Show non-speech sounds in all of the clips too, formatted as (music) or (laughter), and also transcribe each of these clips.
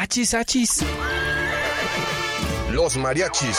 Achis, achis. Los mariachis.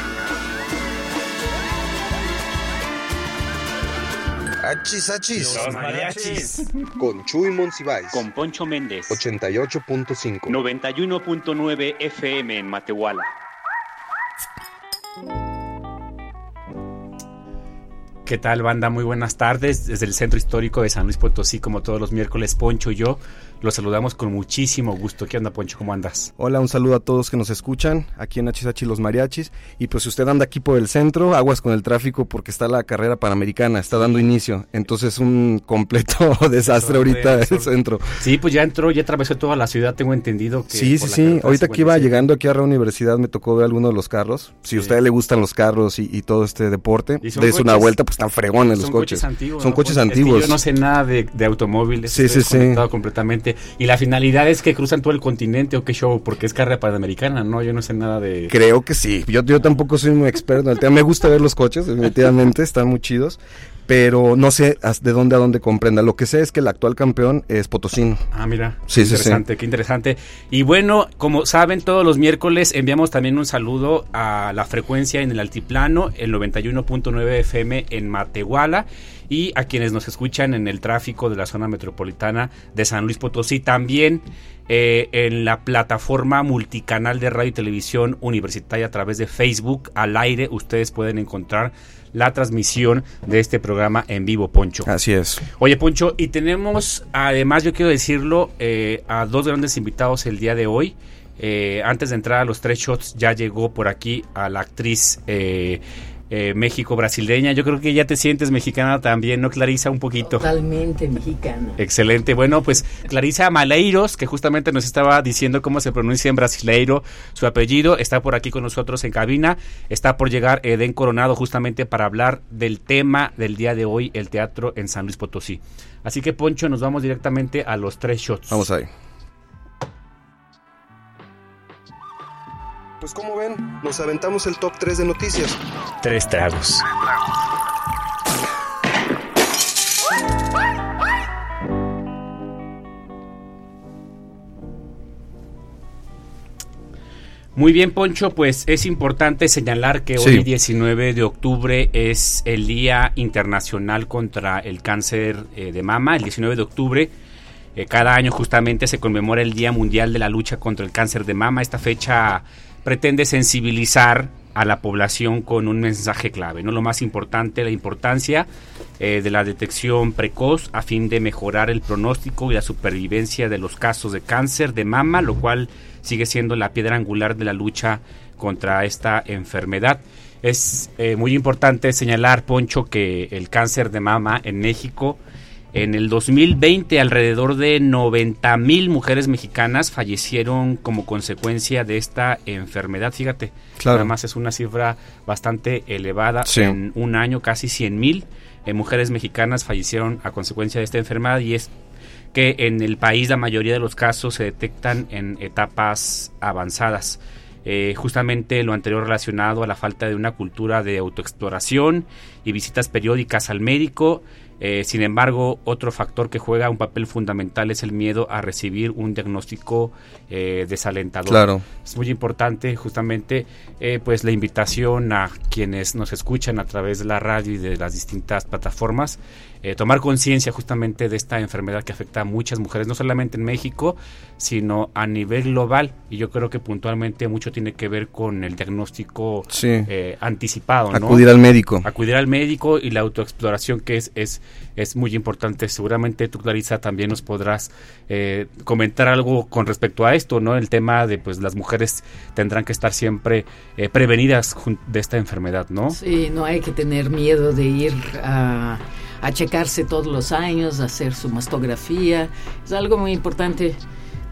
Achis, achis. Los mariachis. Con Chuy Monsiváis. Con Poncho Méndez. 88.5. 91.9 FM en Matehuala. ¿Qué tal, banda? Muy buenas tardes. Desde el Centro Histórico de San Luis Potosí, como todos los miércoles, Poncho y yo los saludamos con muchísimo gusto. ¿Qué onda, Poncho? ¿Cómo andas? Hola, un saludo a todos que nos escuchan aquí en Hachisachi Los Mariachis. Y pues si usted anda aquí por el centro, aguas con el tráfico porque está la carrera panamericana, está dando inicio. Entonces un completo (laughs) desastre ahorita el centro. Sí, pues ya entró, ya atravesó toda la ciudad, tengo entendido que... Sí, sí, sí. Ahorita que iba llegando aquí a la universidad me tocó ver algunos de los carros. Si a usted le gustan los carros y, todo este deporte, des una vuelta, pues están fregones los coches. coches antiguos, son coches antiguos. yo no sé nada de, automóviles. Sí, sí, sí. completamente. Y la finalidad es que cruzan todo el continente o qué show, porque es carrera panamericana, ¿no? Yo no sé nada de... Creo que sí. Yo, yo tampoco soy muy experto en el tema. Me gusta ver los coches, definitivamente, están muy chidos pero no sé de dónde a dónde comprenda. Lo que sé es que el actual campeón es Potosino. Ah, mira. Sí, sí, interesante, qué interesante. Y bueno, como saben, todos los miércoles enviamos también un saludo a la frecuencia en el altiplano, el 91.9 FM en Matehuala y a quienes nos escuchan en el tráfico de la zona metropolitana de San Luis Potosí. También eh, en la plataforma multicanal de radio y televisión universitaria a través de Facebook al aire. Ustedes pueden encontrar la transmisión de este programa en vivo, Poncho. Así es. Oye, Poncho, y tenemos, además, yo quiero decirlo, eh, a dos grandes invitados el día de hoy. Eh, antes de entrar a los tres shots, ya llegó por aquí a la actriz eh, eh, México brasileña. Yo creo que ya te sientes mexicana también, ¿no, Clarisa? Un poquito. Totalmente mexicana. Excelente. Bueno, pues Clarisa Maleiros, que justamente nos estaba diciendo cómo se pronuncia en brasileiro su apellido, está por aquí con nosotros en cabina. Está por llegar Eden Coronado justamente para hablar del tema del día de hoy, el teatro en San Luis Potosí. Así que, Poncho, nos vamos directamente a los tres shots. Vamos ahí. Pues como ven, nos aventamos el top 3 de noticias. Tres tragos. Muy bien, Poncho, pues es importante señalar que hoy 19 de octubre es el Día Internacional contra el Cáncer eh, de Mama. El 19 de octubre eh, cada año justamente se conmemora el Día Mundial de la Lucha contra el Cáncer de Mama. Esta fecha pretende sensibilizar a la población con un mensaje clave, ¿no? Lo más importante, la importancia eh, de la detección precoz a fin de mejorar el pronóstico y la supervivencia de los casos de cáncer de mama, lo cual sigue siendo la piedra angular de la lucha contra esta enfermedad. Es eh, muy importante señalar, Poncho, que el cáncer de mama en México en el 2020, alrededor de 90 mil mujeres mexicanas fallecieron como consecuencia de esta enfermedad. Fíjate, además es una cifra bastante elevada. En un año, casi 100 mil eh, mujeres mexicanas fallecieron a consecuencia de esta enfermedad y es que en el país la mayoría de los casos se detectan en etapas avanzadas. Eh, justamente lo anterior relacionado a la falta de una cultura de autoexploración y visitas periódicas al médico eh, sin embargo, otro factor que juega un papel fundamental es el miedo a recibir un diagnóstico eh, desalentador. Claro. Es muy importante justamente eh, pues la invitación a quienes nos escuchan a través de la radio y de las distintas plataformas eh, tomar conciencia justamente de esta enfermedad que afecta a muchas mujeres, no solamente en México, sino a nivel global. Y yo creo que puntualmente mucho tiene que ver con el diagnóstico eh, anticipado. Acudir al médico. Acudir al médico y la autoexploración que es, es, es muy importante. Seguramente tú, Clarisa, también nos podrás eh, comentar algo con respecto a esto, ¿no? El tema de pues las mujeres tendrán que estar siempre prevenidas de esta enfermedad, ¿no? Sí, no hay que tener miedo de ir a a checarse todos los años, a hacer su mastografía. Es algo muy importante,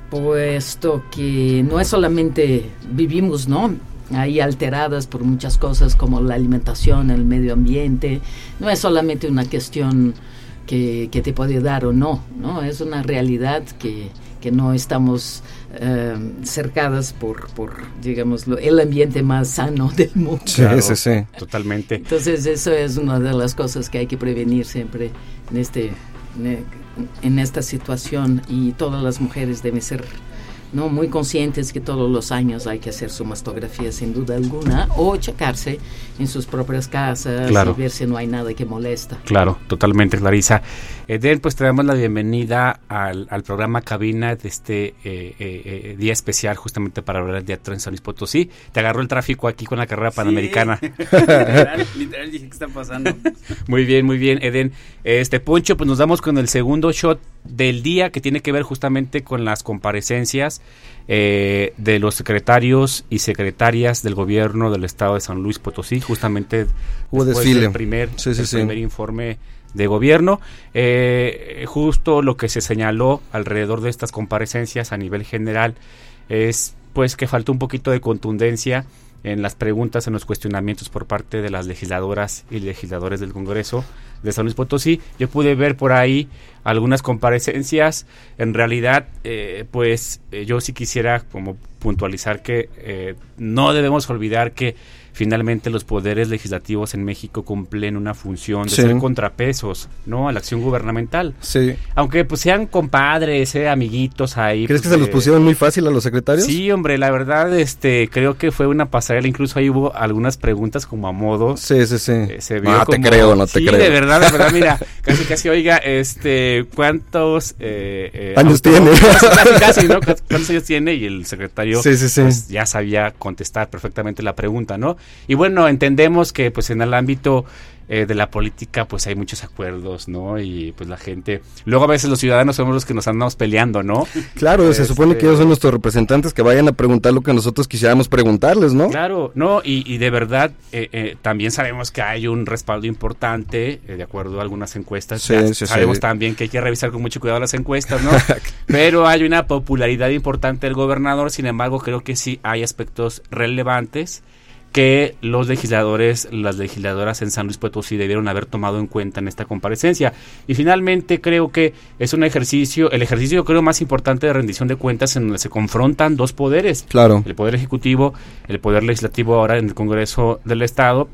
puesto que no es solamente vivimos, ¿no? ahí alteradas por muchas cosas como la alimentación, el medio ambiente. No es solamente una cuestión que, te puede dar o no, ¿no? Es una realidad que, que no estamos eh, cercadas por, por, digamos, el ambiente más sano (laughs) del mundo. Sí, sí, sí, totalmente. Entonces eso es una de las cosas que hay que prevenir siempre en este en esta situación y todas las mujeres deben ser no muy conscientes que todos los años hay que hacer su mastografía sin duda alguna o checarse en sus propias casas y ver si no hay nada que molesta. Claro, totalmente, Clarisa. Eden, pues te damos la bienvenida al, programa Cabina de este eh, eh, eh, día especial justamente para hablar del Teatro en San Luis Potosí. Te agarró el tráfico aquí con la carrera panamericana. (laughs) literal, dije, ¿qué está pasando? muy bien, muy bien, Eden. Este, Poncho, pues nos damos con el segundo shot del día que tiene que ver justamente con las comparecencias eh, de los secretarios y secretarias del gobierno del estado de San Luis Potosí, justamente Hubo desfile. del primer, primer informe de gobierno. Eh, justo lo que se señaló alrededor de estas comparecencias a nivel general es pues que faltó un poquito de contundencia en las preguntas, en los cuestionamientos por parte de las legisladoras y legisladores del Congreso de San Luis Potosí. Yo pude ver por ahí algunas comparecencias. En realidad, eh, pues eh, yo sí quisiera como puntualizar que eh, no debemos olvidar que finalmente los poderes legislativos en México cumplen una función de ser contrapesos, ¿no? A la acción gubernamental. Sí. Aunque pues sean compadres, eh, amiguitos ahí. ¿Crees pues, que se los pusieron muy fácil a los secretarios? Sí, hombre, la verdad, este, creo que fue una pasarela, incluso ahí hubo algunas preguntas como a modo. Sí, sí, sí. Eh, se no, te creo, no te sí, creo. de verdad, de verdad, mira, (laughs) casi, casi, oiga, este, ¿cuántos eh, años tiene? (laughs) Casi, casi, ¿no? ¿Cuántos años tiene? Y el secretario sí, sí, sí. Pues, ya sabía contestar perfectamente la pregunta, ¿no? Y bueno, entendemos que pues en el ámbito eh, de la política pues hay muchos acuerdos, ¿no? Y pues la gente, luego a veces los ciudadanos somos los que nos andamos peleando, ¿no? (laughs) Claro, se supone que ellos son nuestros representantes que vayan a preguntar lo que nosotros quisiéramos preguntarles, ¿no? Claro, no, y, de verdad eh, eh, también sabemos que hay un respaldo importante, de acuerdo a algunas encuestas, sabemos también que hay que revisar con mucho cuidado las encuestas, ¿no? (laughs) Pero hay una popularidad importante del gobernador, sin embargo creo que sí hay aspectos relevantes que los legisladores, las legisladoras en San Luis Potosí debieron haber tomado en cuenta en esta comparecencia. Y finalmente creo que es un ejercicio, el ejercicio creo más importante de rendición de cuentas en donde se confrontan dos poderes. Claro. El poder ejecutivo, el poder legislativo ahora en el Congreso del Estado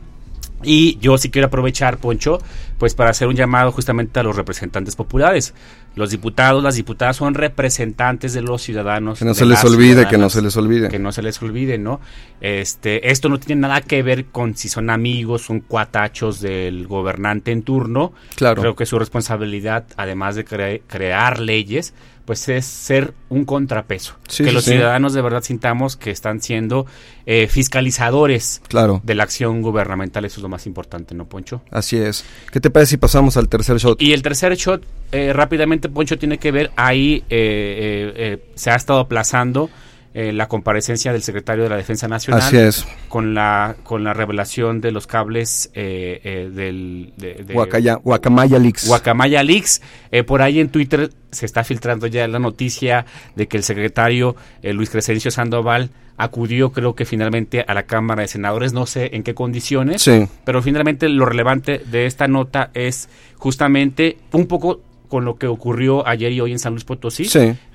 y yo sí quiero aprovechar, Poncho, pues para hacer un llamado justamente a los representantes populares. Los diputados, las diputadas son representantes de los ciudadanos. Que no se les olvide, que no se les olvide. Que no se les olvide, ¿no? Este, esto no tiene nada que ver con si son amigos, son cuatachos del gobernante en turno. Claro. Creo que su responsabilidad, además de crear leyes, pues es ser un contrapeso. que los ciudadanos de verdad sintamos que están siendo eh, fiscalizadores claro. de la acción gubernamental. Eso es lo más importante, ¿no, Poncho? Así es. ¿Qué te parece si pasamos al tercer shot? Y el tercer shot, eh, rápidamente, Poncho, tiene que ver, ahí eh, se ha estado aplazando eh, la comparecencia del secretario de la Defensa Nacional. Así es. Con la, con la revelación de los cables eh, eh, del... De, Guacamaya Leaks. Guacamaya Leaks. por ahí en Twitter se está filtrando ya la noticia de que el secretario Luis Crescencio Sandoval acudió creo que finalmente a la Cámara de Senadores, no sé en qué condiciones, sí. pero finalmente lo relevante de esta nota es justamente un poco con lo que ocurrió ayer y hoy en San Luis Potosí,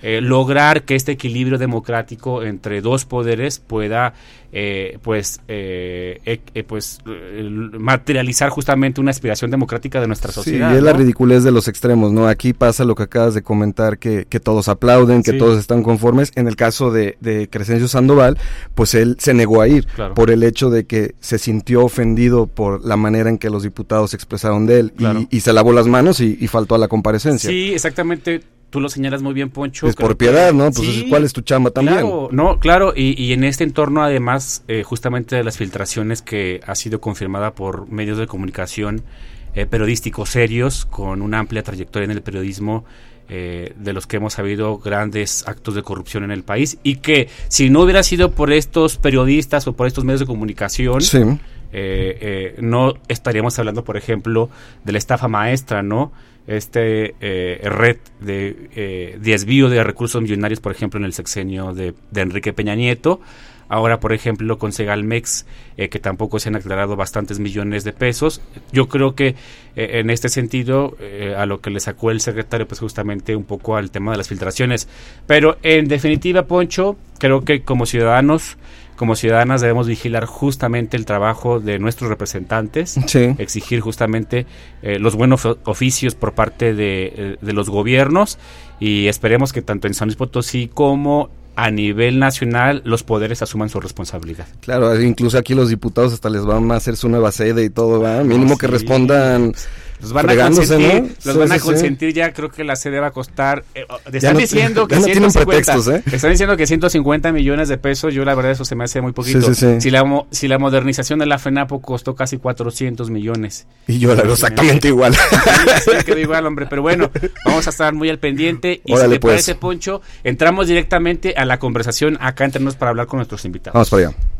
eh, lograr que este equilibrio democrático entre dos poderes pueda eh, pues, eh, eh, pues materializar justamente una aspiración democrática de nuestra sociedad. Sí, es la ridiculez de los extremos, ¿no? Aquí pasa lo que acabas de comentar, que, que todos aplauden, que todos están conformes. En el caso de, de Crescencio Sandoval, pues él se negó a ir por el hecho de que se sintió ofendido por la manera en que los diputados se expresaron de él y, se lavó las manos y, y faltó a la comparecencia. Sí, exactamente tú lo señalas muy bien, Poncho. Es por piedad, ¿no? Pues ¿cuál es tu chamba también? Claro, no, claro, y, y en este entorno además, eh, justamente de las filtraciones que ha sido confirmada por medios de comunicación eh, periodísticos serios, con una amplia trayectoria en el periodismo, eh, de los que hemos habido grandes actos de corrupción en el país, y que si no hubiera sido por estos periodistas o por estos medios de comunicación, no estaríamos hablando, por ejemplo, de la estafa maestra, ¿no? Este eh, red de eh, desvío de recursos millonarios, por ejemplo, en el sexenio de, Enrique Peña Nieto, Ahora, por ejemplo, con Segalmex, eh, que tampoco se han aclarado bastantes millones de pesos. Yo creo que eh, en este sentido, eh, a lo que le sacó el secretario, pues justamente un poco al tema de las filtraciones. Pero en definitiva, Poncho, creo que como ciudadanos como ciudadanas debemos vigilar justamente el trabajo de nuestros representantes, exigir justamente eh, los buenos oficios por parte de, eh, de, los gobiernos y esperemos que tanto en San Luis Potosí como a nivel nacional los poderes asuman su responsabilidad. Claro, incluso aquí los diputados hasta les van a hacer su nueva sede y todo, ¿va? Mínimo que respondan los van a consentir, los van a consentir ya, creo que la sede va a costar, eh, (laughs) están diciendo que 150, ¿eh? están diciendo que 150 millones de pesos, yo la verdad eso se me hace muy poquito. Si la si la modernización de la FENAPO costó casi 400 millones. Y yo la veo exactamente igual. (laughs) Sí, igual, hombre, pero bueno, vamos a estar muy al pendiente y si le pues. parece Poncho, entramos directamente a la conversación acá entre nosotros para hablar con nuestros invitados. Vamos para allá.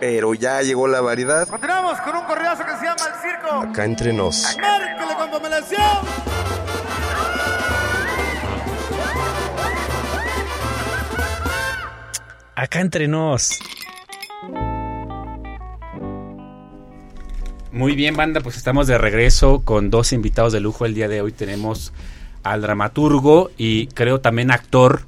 Pero ya llegó la variedad. Continuamos con un correazo que se llama El Circo. Acá entre nos. Márquele con Acá entre nos. Muy bien, banda, pues estamos de regreso con dos invitados de lujo. El día de hoy tenemos al dramaturgo y creo también actor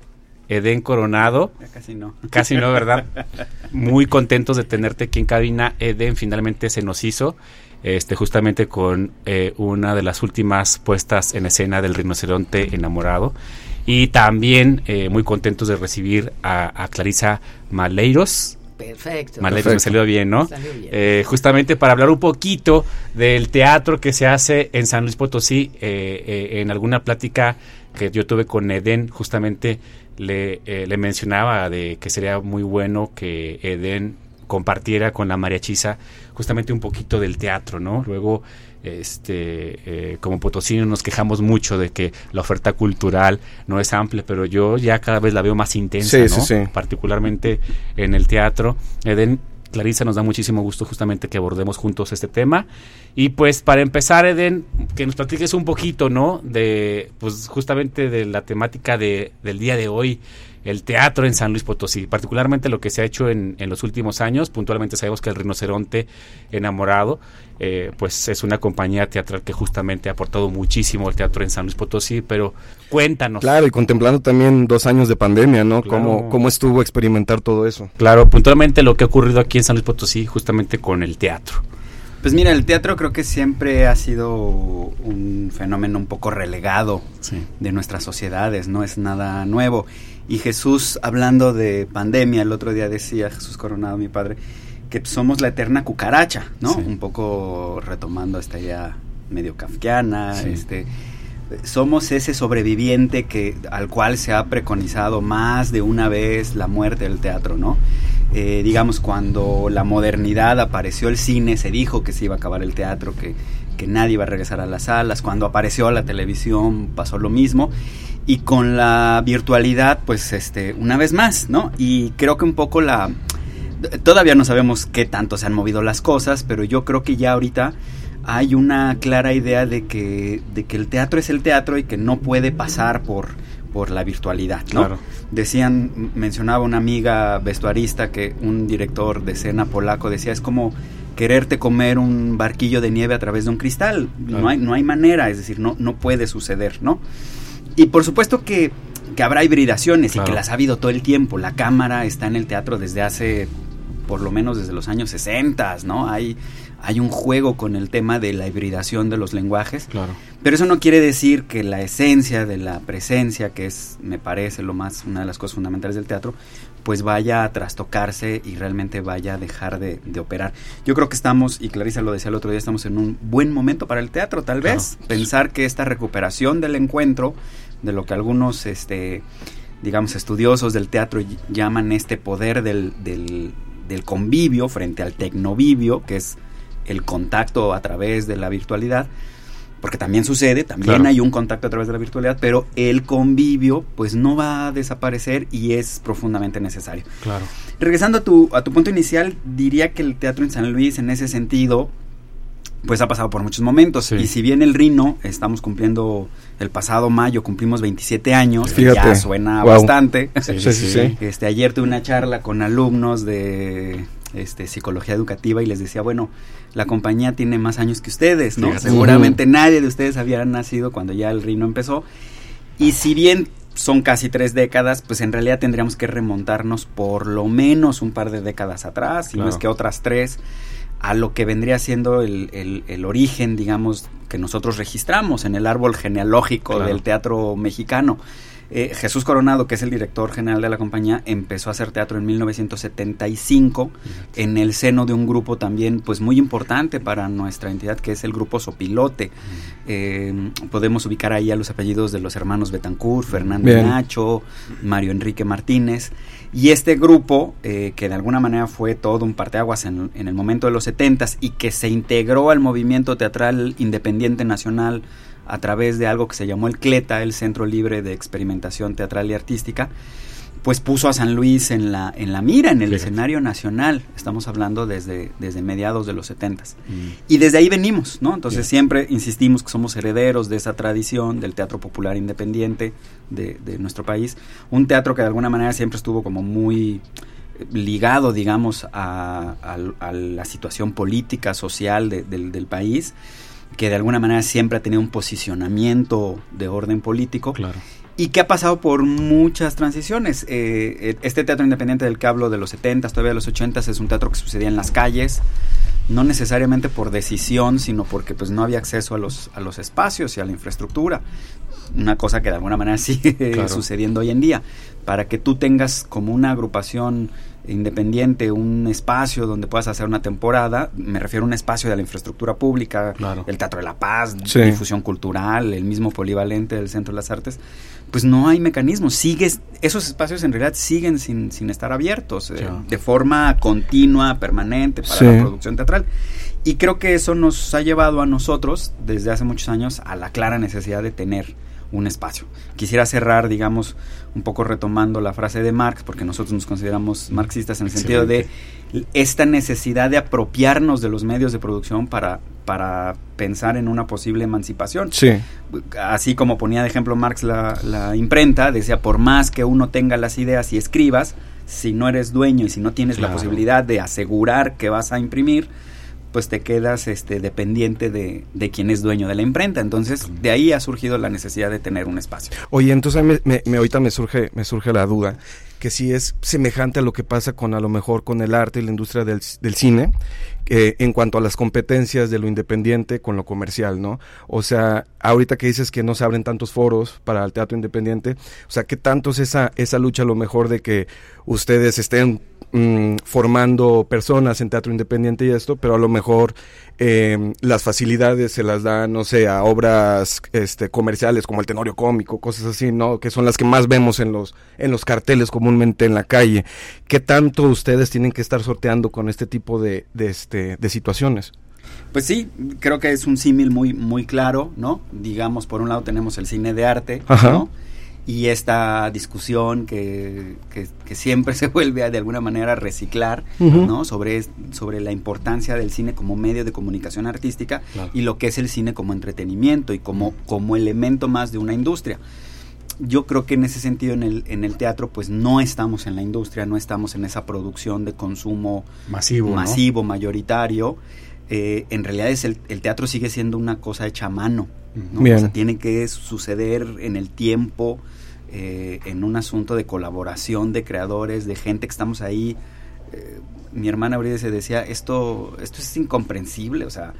Eden Coronado. casi no. Casi no, ¿verdad? (laughs) Muy contentos de tenerte aquí en cabina. Eden finalmente se nos hizo, este, justamente con eh, una de las últimas puestas en escena del rinoceronte enamorado. Y también eh, muy contentos de recibir a, Clarisa Maleiros. Perfecto. Maleiros me salió bien, ¿no? Eh, justamente para hablar un poquito del teatro que se hace en San Luis Potosí, en alguna plática que yo tuve con Eden, justamente le, eh, le mencionaba de que sería muy bueno que Eden compartiera con la mariachisa justamente un poquito del teatro, ¿no? Luego, este, eh, como potosinos nos quejamos mucho de que la oferta cultural no es amplia, pero yo ya cada vez la veo más intensa, ¿no? Particularmente en el teatro. Eden Clarisa, nos da muchísimo gusto justamente que abordemos juntos este tema. Y pues para empezar, Eden, que nos platiques un poquito, ¿no? De, pues justamente de la temática de, del día de hoy, el teatro en San Luis Potosí, particularmente lo que se ha hecho en, en los últimos años. Puntualmente sabemos que el Rinoceronte Enamorado, eh, pues es una compañía teatral que justamente ha aportado muchísimo al teatro en San Luis Potosí, pero cuéntanos. Claro, y contemplando también dos años de pandemia, ¿no? ¿Cómo, ¿Cómo estuvo experimentar todo eso? Claro, puntualmente lo que ha ocurrido aquí en San Luis Potosí, justamente con el teatro. Pues mira, el teatro creo que siempre ha sido un fenómeno un poco relegado de nuestras sociedades, no es nada nuevo. Y Jesús, hablando de pandemia, el otro día decía, Jesús Coronado, mi padre, que somos la eterna cucaracha, ¿no? Un poco retomando esta idea medio kafkiana, este somos ese sobreviviente que al cual se ha preconizado más de una vez la muerte del teatro, ¿no? Eh, digamos, cuando la modernidad apareció el cine, se dijo que se iba a acabar el teatro, que, que nadie iba a regresar a las salas. Cuando apareció la televisión pasó lo mismo y con la virtualidad, pues este, una vez más, ¿no? Y creo que un poco la... Todavía no sabemos qué tanto se han movido las cosas, pero yo creo que ya ahorita hay una clara idea de que, de que el teatro es el teatro y que no puede pasar por, por la virtualidad, ¿no? Claro. Decían, mencionaba una amiga vestuarista que un director de escena polaco decía, es como quererte comer un barquillo de nieve a través de un cristal, no, hay, no hay manera, es decir, no, no puede suceder, ¿no? Y por supuesto que, habrá hibridaciones y que las ha habido todo el tiempo. La cámara está en el teatro desde hace, por lo menos desde los años 60, ¿no? Hay, hay un juego con el tema de la hibridación de los lenguajes. Claro. Pero eso no quiere decir que la esencia de la presencia, que es, me parece, lo más, una de las cosas fundamentales del teatro, pues vaya a trastocarse y realmente vaya a dejar de, operar. Yo creo que estamos, y Clarisa lo decía el otro día, estamos en un buen momento para el teatro, tal vez. Pensar que esta recuperación del encuentro de lo que algunos, este, digamos, estudiosos del teatro llaman este poder del, del convivio frente al tecnovivio, que es el contacto a través de la virtualidad, porque también sucede, también hay un contacto a través de la virtualidad, pero el convivio pues no va a desaparecer y es profundamente necesario. Claro. Regresando a tu, a tu punto inicial, diría que el teatro en San Luis en ese sentido pues ha pasado por muchos momentos. Y si bien el Rino, estamos cumpliendo, el pasado mayo cumplimos 27 años, ya suena bastante. este, ayer tuve una charla con alumnos de este, psicología educativa y les decía, bueno, la compañía tiene más años que ustedes, ¿no? Seguramente nadie de ustedes había nacido cuando ya el Rino empezó. Y si bien son casi tres décadas, pues en realidad tendríamos que remontarnos por lo menos un par de décadas atrás, y no es que otras tres a lo que vendría siendo el, el, origen, digamos, que nosotros registramos en el árbol genealógico del teatro mexicano. Eh, Jesús Coronado, que es el director general de la compañía, empezó a hacer teatro en 1975 en el seno de un grupo también pues muy importante para nuestra entidad, que es el grupo Sopilote. Eh, podemos ubicar ahí a los apellidos de los hermanos Betancourt, Fernando Nacho, Mario Enrique Martínez. Y este grupo, eh, que de alguna manera fue todo un parteaguas en, en el momento de los 70 y que se integró al movimiento teatral independiente nacional a través de algo que se llamó el CLETA, el Centro Libre de Experimentación Teatral y Artística, pues puso a San Luis en la, en la mira, en el escenario nacional. Estamos hablando desde, desde mediados de los setentas. Mm. Y desde ahí venimos, ¿no? Entonces siempre insistimos que somos herederos de esa tradición del teatro popular independiente de, nuestro país. Un teatro que de alguna manera siempre estuvo como muy ligado, digamos, a, la situación política, social del país que de alguna manera siempre ha tenido un posicionamiento de orden político. Claro. Y que ha pasado por muchas transiciones. Eh, eh, este teatro independiente del que hablo de los 70 todavía de los 80 es un teatro que sucedía en las calles, no necesariamente por decisión, sino porque pues no había acceso a los, a los espacios y a la infraestructura. Una cosa que de alguna manera (laughs) sigue sucediendo hoy en día. Para que tú tengas como una agrupación independiente, un espacio donde puedas hacer una temporada, me refiero a un espacio de la infraestructura pública, el Teatro de la Paz, difusión cultural, el mismo polivalente del Centro de las Artes, pues no hay mecanismos, sigues, esos espacios en realidad siguen sin, sin estar abiertos, eh, de forma continua, permanente para la producción teatral. Y creo que eso nos ha llevado a nosotros, desde hace muchos años, a la clara necesidad de tener un espacio. Quisiera cerrar, digamos, un poco retomando la frase de Marx, porque nosotros nos consideramos marxistas en el sentido de esta necesidad de apropiarnos de los medios de producción para, para pensar en una posible emancipación. Sí. Así como ponía de ejemplo Marx la, la imprenta, decía, por más que uno tenga las ideas y escribas, si no eres dueño y si no tienes la posibilidad de asegurar que vas a imprimir, pues te quedas este, dependiente de, de, quien es dueño de la imprenta. Entonces, de ahí ha surgido la necesidad de tener un espacio. Oye, entonces me, me, ahorita me surge, me surge la duda que si es semejante a lo que pasa con a lo mejor con el arte y la industria del, del cine, eh, en cuanto a las competencias de lo independiente con lo comercial, ¿no? O sea, ahorita que dices que no se abren tantos foros para el teatro independiente, o sea, ¿qué tanto es esa, esa lucha a lo mejor de que ustedes estén mm, formando personas en teatro independiente y esto, pero a lo mejor eh, las facilidades se las dan, no sé, a obras este, comerciales como el tenorio cómico, cosas así, ¿no? Que son las que más vemos en los, en los carteles comúnmente en la calle. ¿Qué tanto ustedes tienen que estar sorteando con este tipo de, de, este, de situaciones? Pues sí, creo que es un símil muy, muy claro, ¿no? Digamos, por un lado tenemos el cine de arte, ¿no? Y esta discusión que, que, siempre (laughs) se vuelve a, de alguna manera a reciclar ¿no? sobre, sobre la importancia del cine como medio de comunicación artística y lo que es el cine como entretenimiento y como, como elemento más de una industria. Yo creo que en ese sentido en el, en el teatro pues no estamos en la industria, no estamos en esa producción de consumo masivo, masivo mayoritario. Eh, en realidad es el, el, teatro sigue siendo una cosa hecha a mano. ¿no? O sea, tiene que suceder en el tiempo, eh, en un asunto de colaboración de creadores, de gente que estamos ahí. Eh, mi hermana Bride se decía, esto, esto es incomprensible, o sea,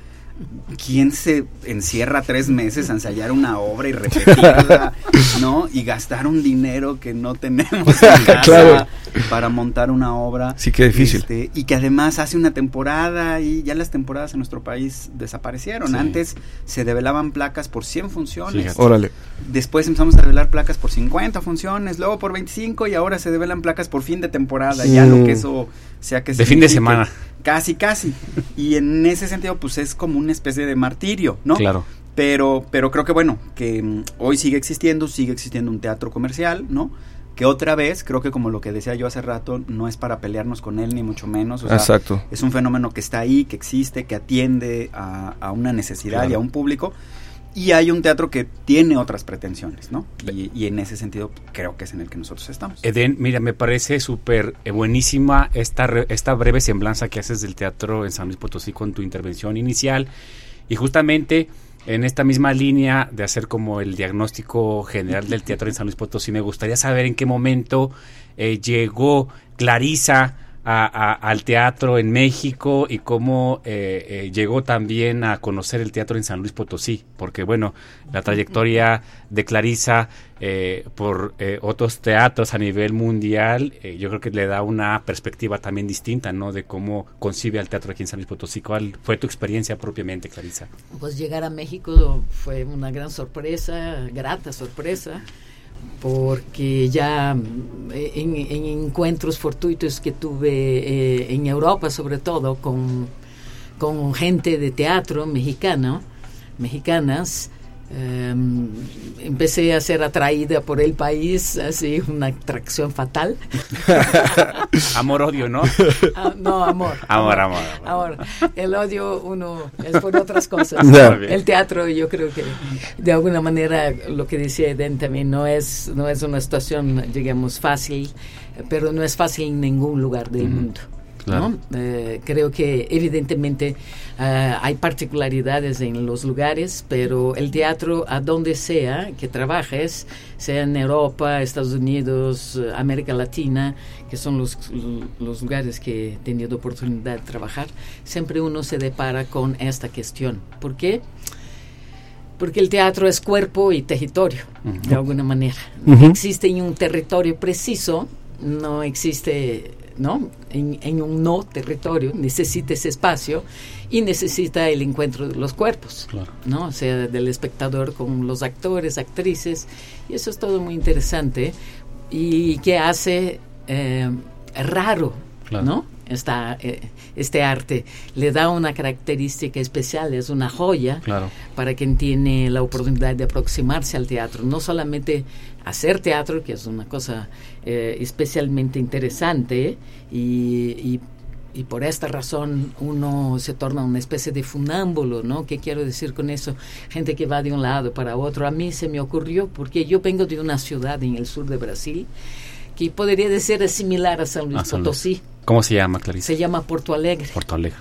¿quién se encierra tres meses a ensayar una obra y repetirla, (laughs) ¿no? Y gastar un dinero que no tenemos (laughs) en casa, para montar una obra. Sí, qué difícil. Este, y que además hace una temporada y ya las temporadas en nuestro país desaparecieron. Antes se develaban placas por 100 funciones. Órale. Después empezamos a develar placas por 50 funciones, luego por 25 y ahora se develan placas por fin de temporada, ya lo que eso sea que De fin de semana. Casi, casi. Y en ese sentido, pues es como una especie de martirio, ¿no? Claro. Pero, pero creo que bueno, que mm, hoy sigue existiendo, sigue existiendo un teatro comercial, ¿no? Que otra vez, creo que como lo que decía yo hace rato, no es para pelearnos con él, ni mucho menos. O sea, Exacto. Es un fenómeno que está ahí, que existe, que atiende a, a una necesidad Claro. y a un público. Y hay un teatro que tiene otras pretensiones, ¿no? Y, y en ese sentido creo que es en el que nosotros estamos. Eden, mira, me parece súper eh, buenísima esta, re- esta breve semblanza que haces del teatro en San Luis Potosí con tu intervención inicial. Y justamente en esta misma línea de hacer como el diagnóstico general del teatro en San Luis Potosí, me gustaría saber en qué momento eh, llegó Clarisa a- a- al teatro en México y cómo eh, eh, llegó también a conocer el teatro en San Luis Potosí, porque bueno, la trayectoria de Clarisa eh, por eh, otros teatros a nivel mundial, eh, yo creo que le da una perspectiva también distinta, ¿no? De cómo concibe al teatro aquí en San Luis Potosí. ¿Cuál fue tu experiencia propiamente, Clarisa? Pues llegar a México fue una gran sorpresa, grata sorpresa, porque ya en, en encuentros fortuitos que tuve eh, en Europa, sobre todo con, con gente de teatro mexicano, mexicanas, eh, empecé a ser atraída por el país, así una atracción fatal. (laughs) Amor-odio, ¿no? Ah, no, amor. Amor, amor, Amor. El odio uno es por otras cosas. El teatro yo creo que de alguna manera lo que decía Eden también no es, no es una situación, digamos, fácil, pero no es fácil en ningún lugar del mundo. Claro. ¿no? Eh, creo que evidentemente eh, hay particularidades en los lugares, pero el teatro a donde sea que trabajes, sea en Europa, Estados Unidos, eh, América Latina, que son los, los lugares que he tenido oportunidad de trabajar, siempre uno se depara con esta cuestión. ¿Por qué? Porque el teatro es cuerpo y territorio, de alguna manera. Ujú. Existe en un territorio preciso, no existe, ¿no? En, en un no territorio, necesita ese espacio y necesita el encuentro de los cuerpos, Claro. ¿no? O sea, del espectador con los actores, actrices, y eso es todo muy interesante y que hace eh, raro, Claro. ¿no? Esta, eh, este arte le da una característica especial, es una joya Claro. para quien tiene la oportunidad de aproximarse al teatro. No solamente hacer teatro, que es una cosa eh, especialmente interesante, y, y- y por esta razón uno se torna una especie de funámbulo, ¿no? ¿Qué quiero decir con eso? Gente que va de un lado para otro. A mí se me ocurrió, porque yo vengo de una ciudad en el sur de Brasil, que podría decir es similar a San Luis Ah. Potosí. ¿Cómo se llama, Clarisa? Se llama Porto Alegre. Porto Alegre.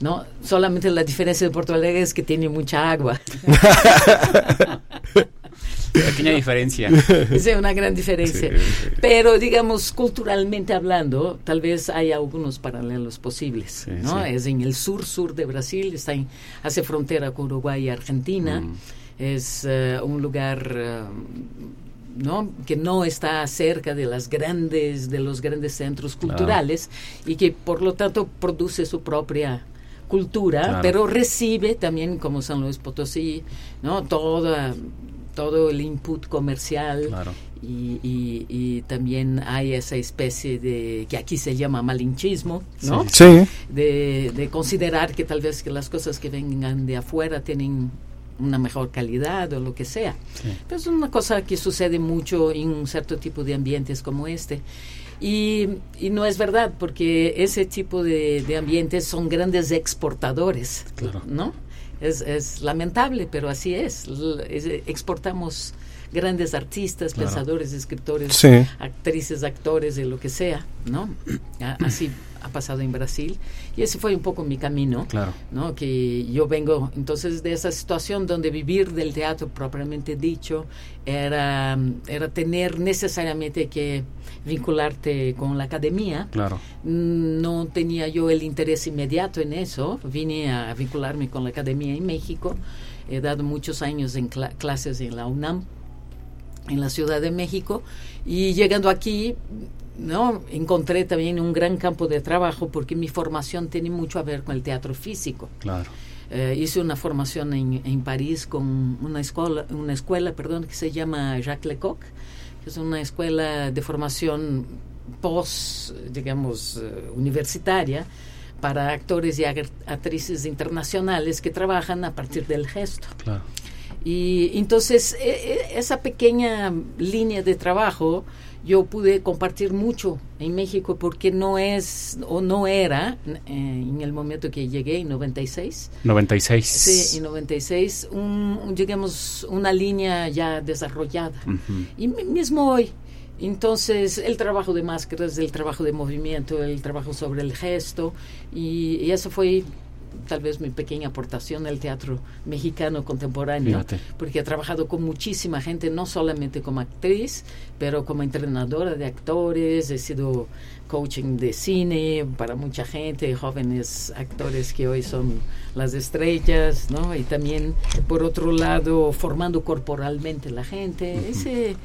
¿no? Solamente la diferencia de Porto Alegre es que tiene mucha agua. (laughs) Pequeña diferencia. (laughs) Es una gran diferencia. Sí, sí. Pero, digamos, culturalmente hablando, tal vez hay algunos paralelos posibles. Sí, ¿no? sí. Es en el sur-sur de Brasil, está en, hace frontera con Uruguay y Argentina. Mm. Es eh, un lugar... eh, ¿no? que no está cerca de las grandes de los grandes centros Claro. culturales y que por lo tanto produce su propia cultura Claro. pero recibe también como San Luis Potosí no toda todo el input comercial Claro. y, y- y también hay esa especie de que aquí se llama malinchismo no Sí. de, de considerar que tal vez que las cosas que vengan de afuera tienen una mejor calidad o lo que sea. Pero es una cosa que sucede mucho en un cierto tipo de ambientes como este. Y, y no es verdad, porque ese tipo de, de ambientes son grandes exportadores, Claro. ¿no? Es, es lamentable, pero así es. Exportamos grandes artistas, Claro. pensadores, escritores, Sí. actrices, actores, de lo que sea, ¿no? (clears throat) Así ha pasado en Brasil. Y ese fue un poco mi camino, Claro. ¿no? Que yo vengo entonces de esa situación donde vivir del teatro propiamente dicho era, era tener necesariamente que vincularte con la academia. Claro. No tenía yo el interés inmediato en eso. Vine a vincularme con la academia en México. He dado muchos años en cla- clases en la UNAM, en la Ciudad de México. Y llegando aquí ¿no? encontré también un gran campo de trabajo porque mi formación tiene mucho a ver con el teatro físico. Claro. Eh, hice una formación en, en, París con una escuela, una escuela perdón, que se llama Jacques Lecoq, que es una escuela de formación post, digamos, uh, universitaria para actores y actrices internacionales que trabajan a partir del gesto. Claro. Y entonces e, e, esa pequeña línea de trabajo yo pude compartir mucho en México porque no es o no era eh, en el momento que llegué en 96 96 sí en 96 un, digamos una línea ya desarrollada. Uh -huh. y mismo hoy. Entonces el trabajo de máscaras el trabajo de movimiento el trabajo sobre el gesto y, y eso fue tal vez mi pequeña aportación al teatro mexicano contemporáneo, Fíjate. porque he trabajado con muchísima gente, no solamente como actriz, pero como entrenadora de actores, he sido coaching de cine para mucha gente, jóvenes actores que hoy son las estrellas, ¿no? Y también, por otro lado, formando corporalmente la gente. Ese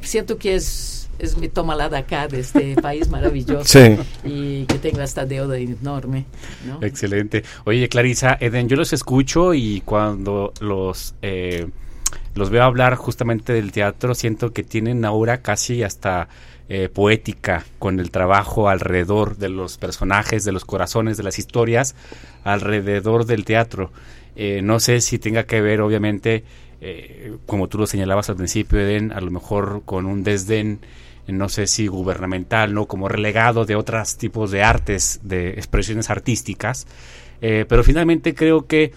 siento que es es mi toma la de acá, de este (laughs) país maravilloso. Sí. Y que tengo esta deuda enorme. ¿no? Excelente. Oye, Clarisa, Eden, yo los escucho y cuando los, eh, los veo hablar justamente del teatro, siento que tienen aura casi hasta eh, poética con el trabajo alrededor de los personajes, de los corazones, de las historias, alrededor del teatro. Eh, no sé si tenga que ver, obviamente, eh, como tú lo señalabas al principio, Eden, a lo mejor con un desdén no sé si gubernamental, ¿no? Como relegado de otros tipos de artes, de expresiones artísticas. Eh, pero finalmente creo que eh,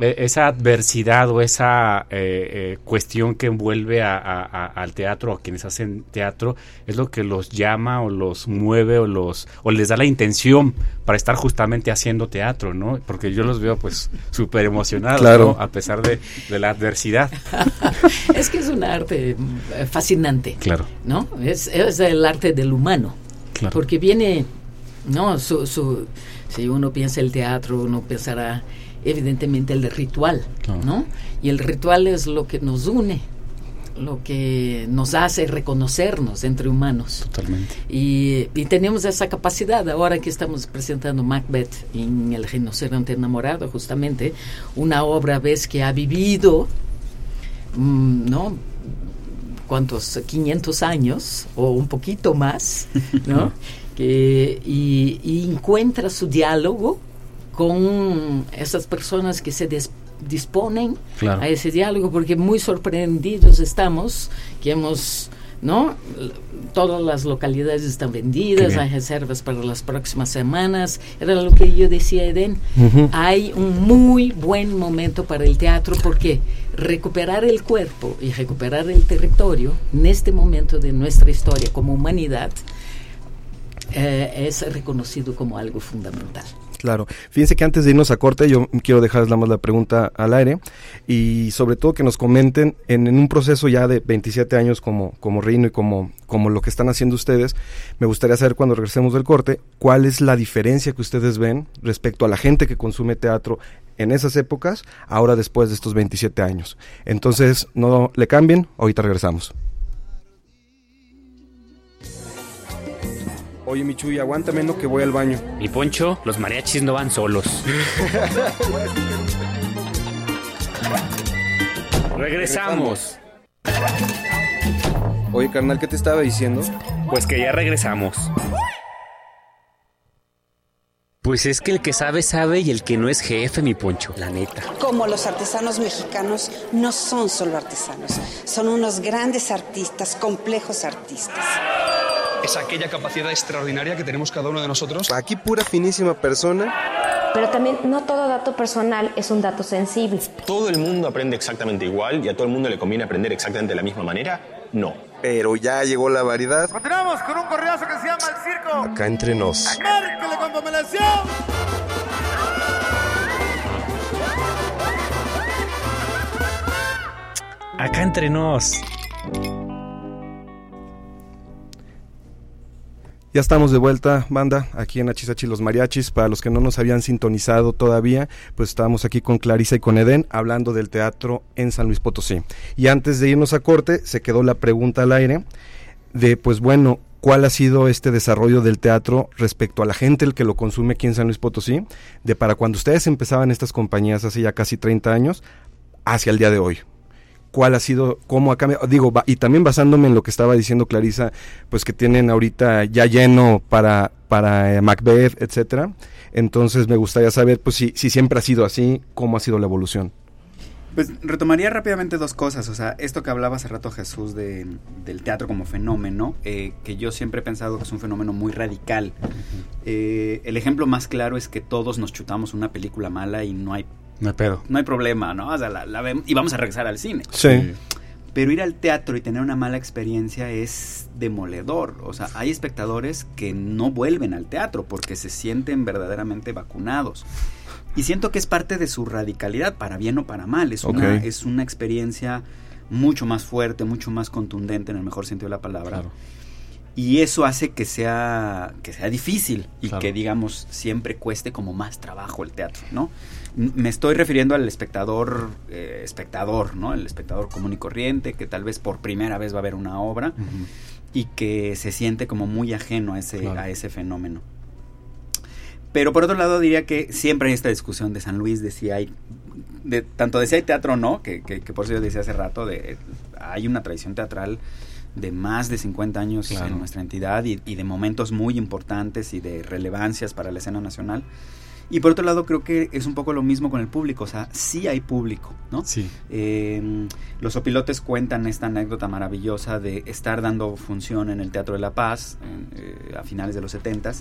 esa adversidad o esa eh, cuestión que envuelve a, a, al teatro, a quienes hacen teatro, es lo que los llama o los mueve o los o les da la intención para estar justamente haciendo teatro, ¿no? Porque yo los veo pues súper emocionados, claro. ¿no? A pesar de, de la adversidad. (laughs) es que es un arte fascinante. Claro. ¿No? Es, es el arte del humano. Claro. Porque viene, ¿no? Su, su, si uno piensa el teatro, uno pensará evidentemente el ritual. ¿no? Y el ritual es lo que nos une, lo que nos hace reconocernos entre humanos. Totalmente. Y, y tenemos esa capacidad ahora que estamos presentando Macbeth en El rinoceronte enamorado, justamente, una obra, ves, que ha vivido, mm, ¿no? ¿Cuántos? 500 años o un poquito más, ¿no? (laughs) que, y, y encuentra su diálogo con esas personas que se des, disponen Claro. a ese diálogo, porque muy sorprendidos estamos que hemos, ¿no? Todas las localidades están vendidas, hay reservas para las próximas semanas. Era lo que yo decía, Eden. Hay un muy buen momento para el teatro porque recuperar el cuerpo y recuperar el territorio en este momento de nuestra historia como humanidad eh, es reconocido como algo fundamental. Claro. Fíjense que antes de irnos a corte, yo quiero dejarles la pregunta al aire y sobre todo que nos comenten en, un proceso ya de 27 años como, como Reino y como, como lo que están haciendo ustedes, me gustaría saber cuando regresemos del corte, cuál es la diferencia que ustedes ven respecto a la gente que consume teatro en esas épocas, ahora después de estos 27 años. Entonces, no le cambien, ahorita regresamos. Oye, Michuy, aguántame, no que voy al baño. Mi Poncho, los mariachis no van solos. (laughs) Regresamos. Oye, carnal, ¿qué te estaba diciendo? Pues que ya regresamos. Pues es que el que sabe, sabe y el que no es jefe, mi Poncho, la neta. Como los artesanos mexicanos no son solo artesanos, son unos grandes artistas, complejos artistas. Es aquella capacidad extraordinaria que tenemos cada uno de nosotros. Aquí pura finísima persona. Pero también no todo dato personal es un dato sensible. ¿Todo el mundo aprende exactamente igual y a todo el mundo le conviene aprender exactamente de la misma manera? No. Pero ya llegó la variedad. Continuamos con un correazo que se llama El Circo. Acá entre nos. Márquele con dominación. Acá entre nos. Ya estamos de vuelta, banda, aquí en Achisachi Los Mariachis. Para los que no nos habían sintonizado todavía, pues estábamos aquí con Clarisa y con Eden hablando del teatro en San Luis Potosí. Y antes de irnos a corte, se quedó la pregunta al aire de, pues bueno, cuál ha sido este desarrollo del teatro respecto a la gente el que lo consume aquí en San Luis Potosí, de para cuando ustedes empezaban estas compañías hace ya casi 30 años hacia el día de hoy. ¿Cuál ha sido, cómo ha cambiado? Digo, y también basándome en lo que estaba diciendo Clarisa, pues que tienen ahorita ya lleno para, para eh, Macbeth, etcétera. Entonces me gustaría saber, pues si, si siempre ha sido así, cómo ha sido la evolución. Pues retomaría rápidamente dos cosas. O sea, esto que hablaba hace rato Jesús de, del teatro como fenómeno, eh, que yo siempre he pensado que es un fenómeno muy radical. Eh, el ejemplo más claro es que todos nos chutamos una película mala y no hay, no hay pedo. No hay problema, ¿no? O sea, la, vemos y vamos a regresar al cine. Sí. Pero ir al teatro y tener una mala experiencia es demoledor. O sea, hay espectadores que no vuelven al teatro porque se sienten verdaderamente vacunados. Y siento que es parte de su radicalidad, para bien o para mal. Es, una, es una experiencia mucho más fuerte, mucho más contundente en el mejor sentido de la palabra. Y eso hace que sea, que sea difícil y que, digamos, siempre cueste como más trabajo el teatro, ¿no? Me estoy refiriendo al espectador, eh, espectador, ¿no? El espectador común y corriente, que tal vez por primera vez va a ver una obra y que se siente como muy ajeno a ese, a ese fenómeno. Pero por otro lado diría que siempre hay esta discusión de San Luis de si hay, de, tanto de si hay teatro o no, que, que, por eso yo decía hace rato, de hay una tradición teatral de más de 50 años en nuestra entidad y, de momentos muy importantes y de relevancias para la escena nacional. Y por otro lado, creo que es un poco lo mismo con el público, o sea, sí hay público, ¿no? Sí. Em, los opilotes cuentan esta anécdota maravillosa de estar dando función en el Teatro de la Paz eh, a finales de los 70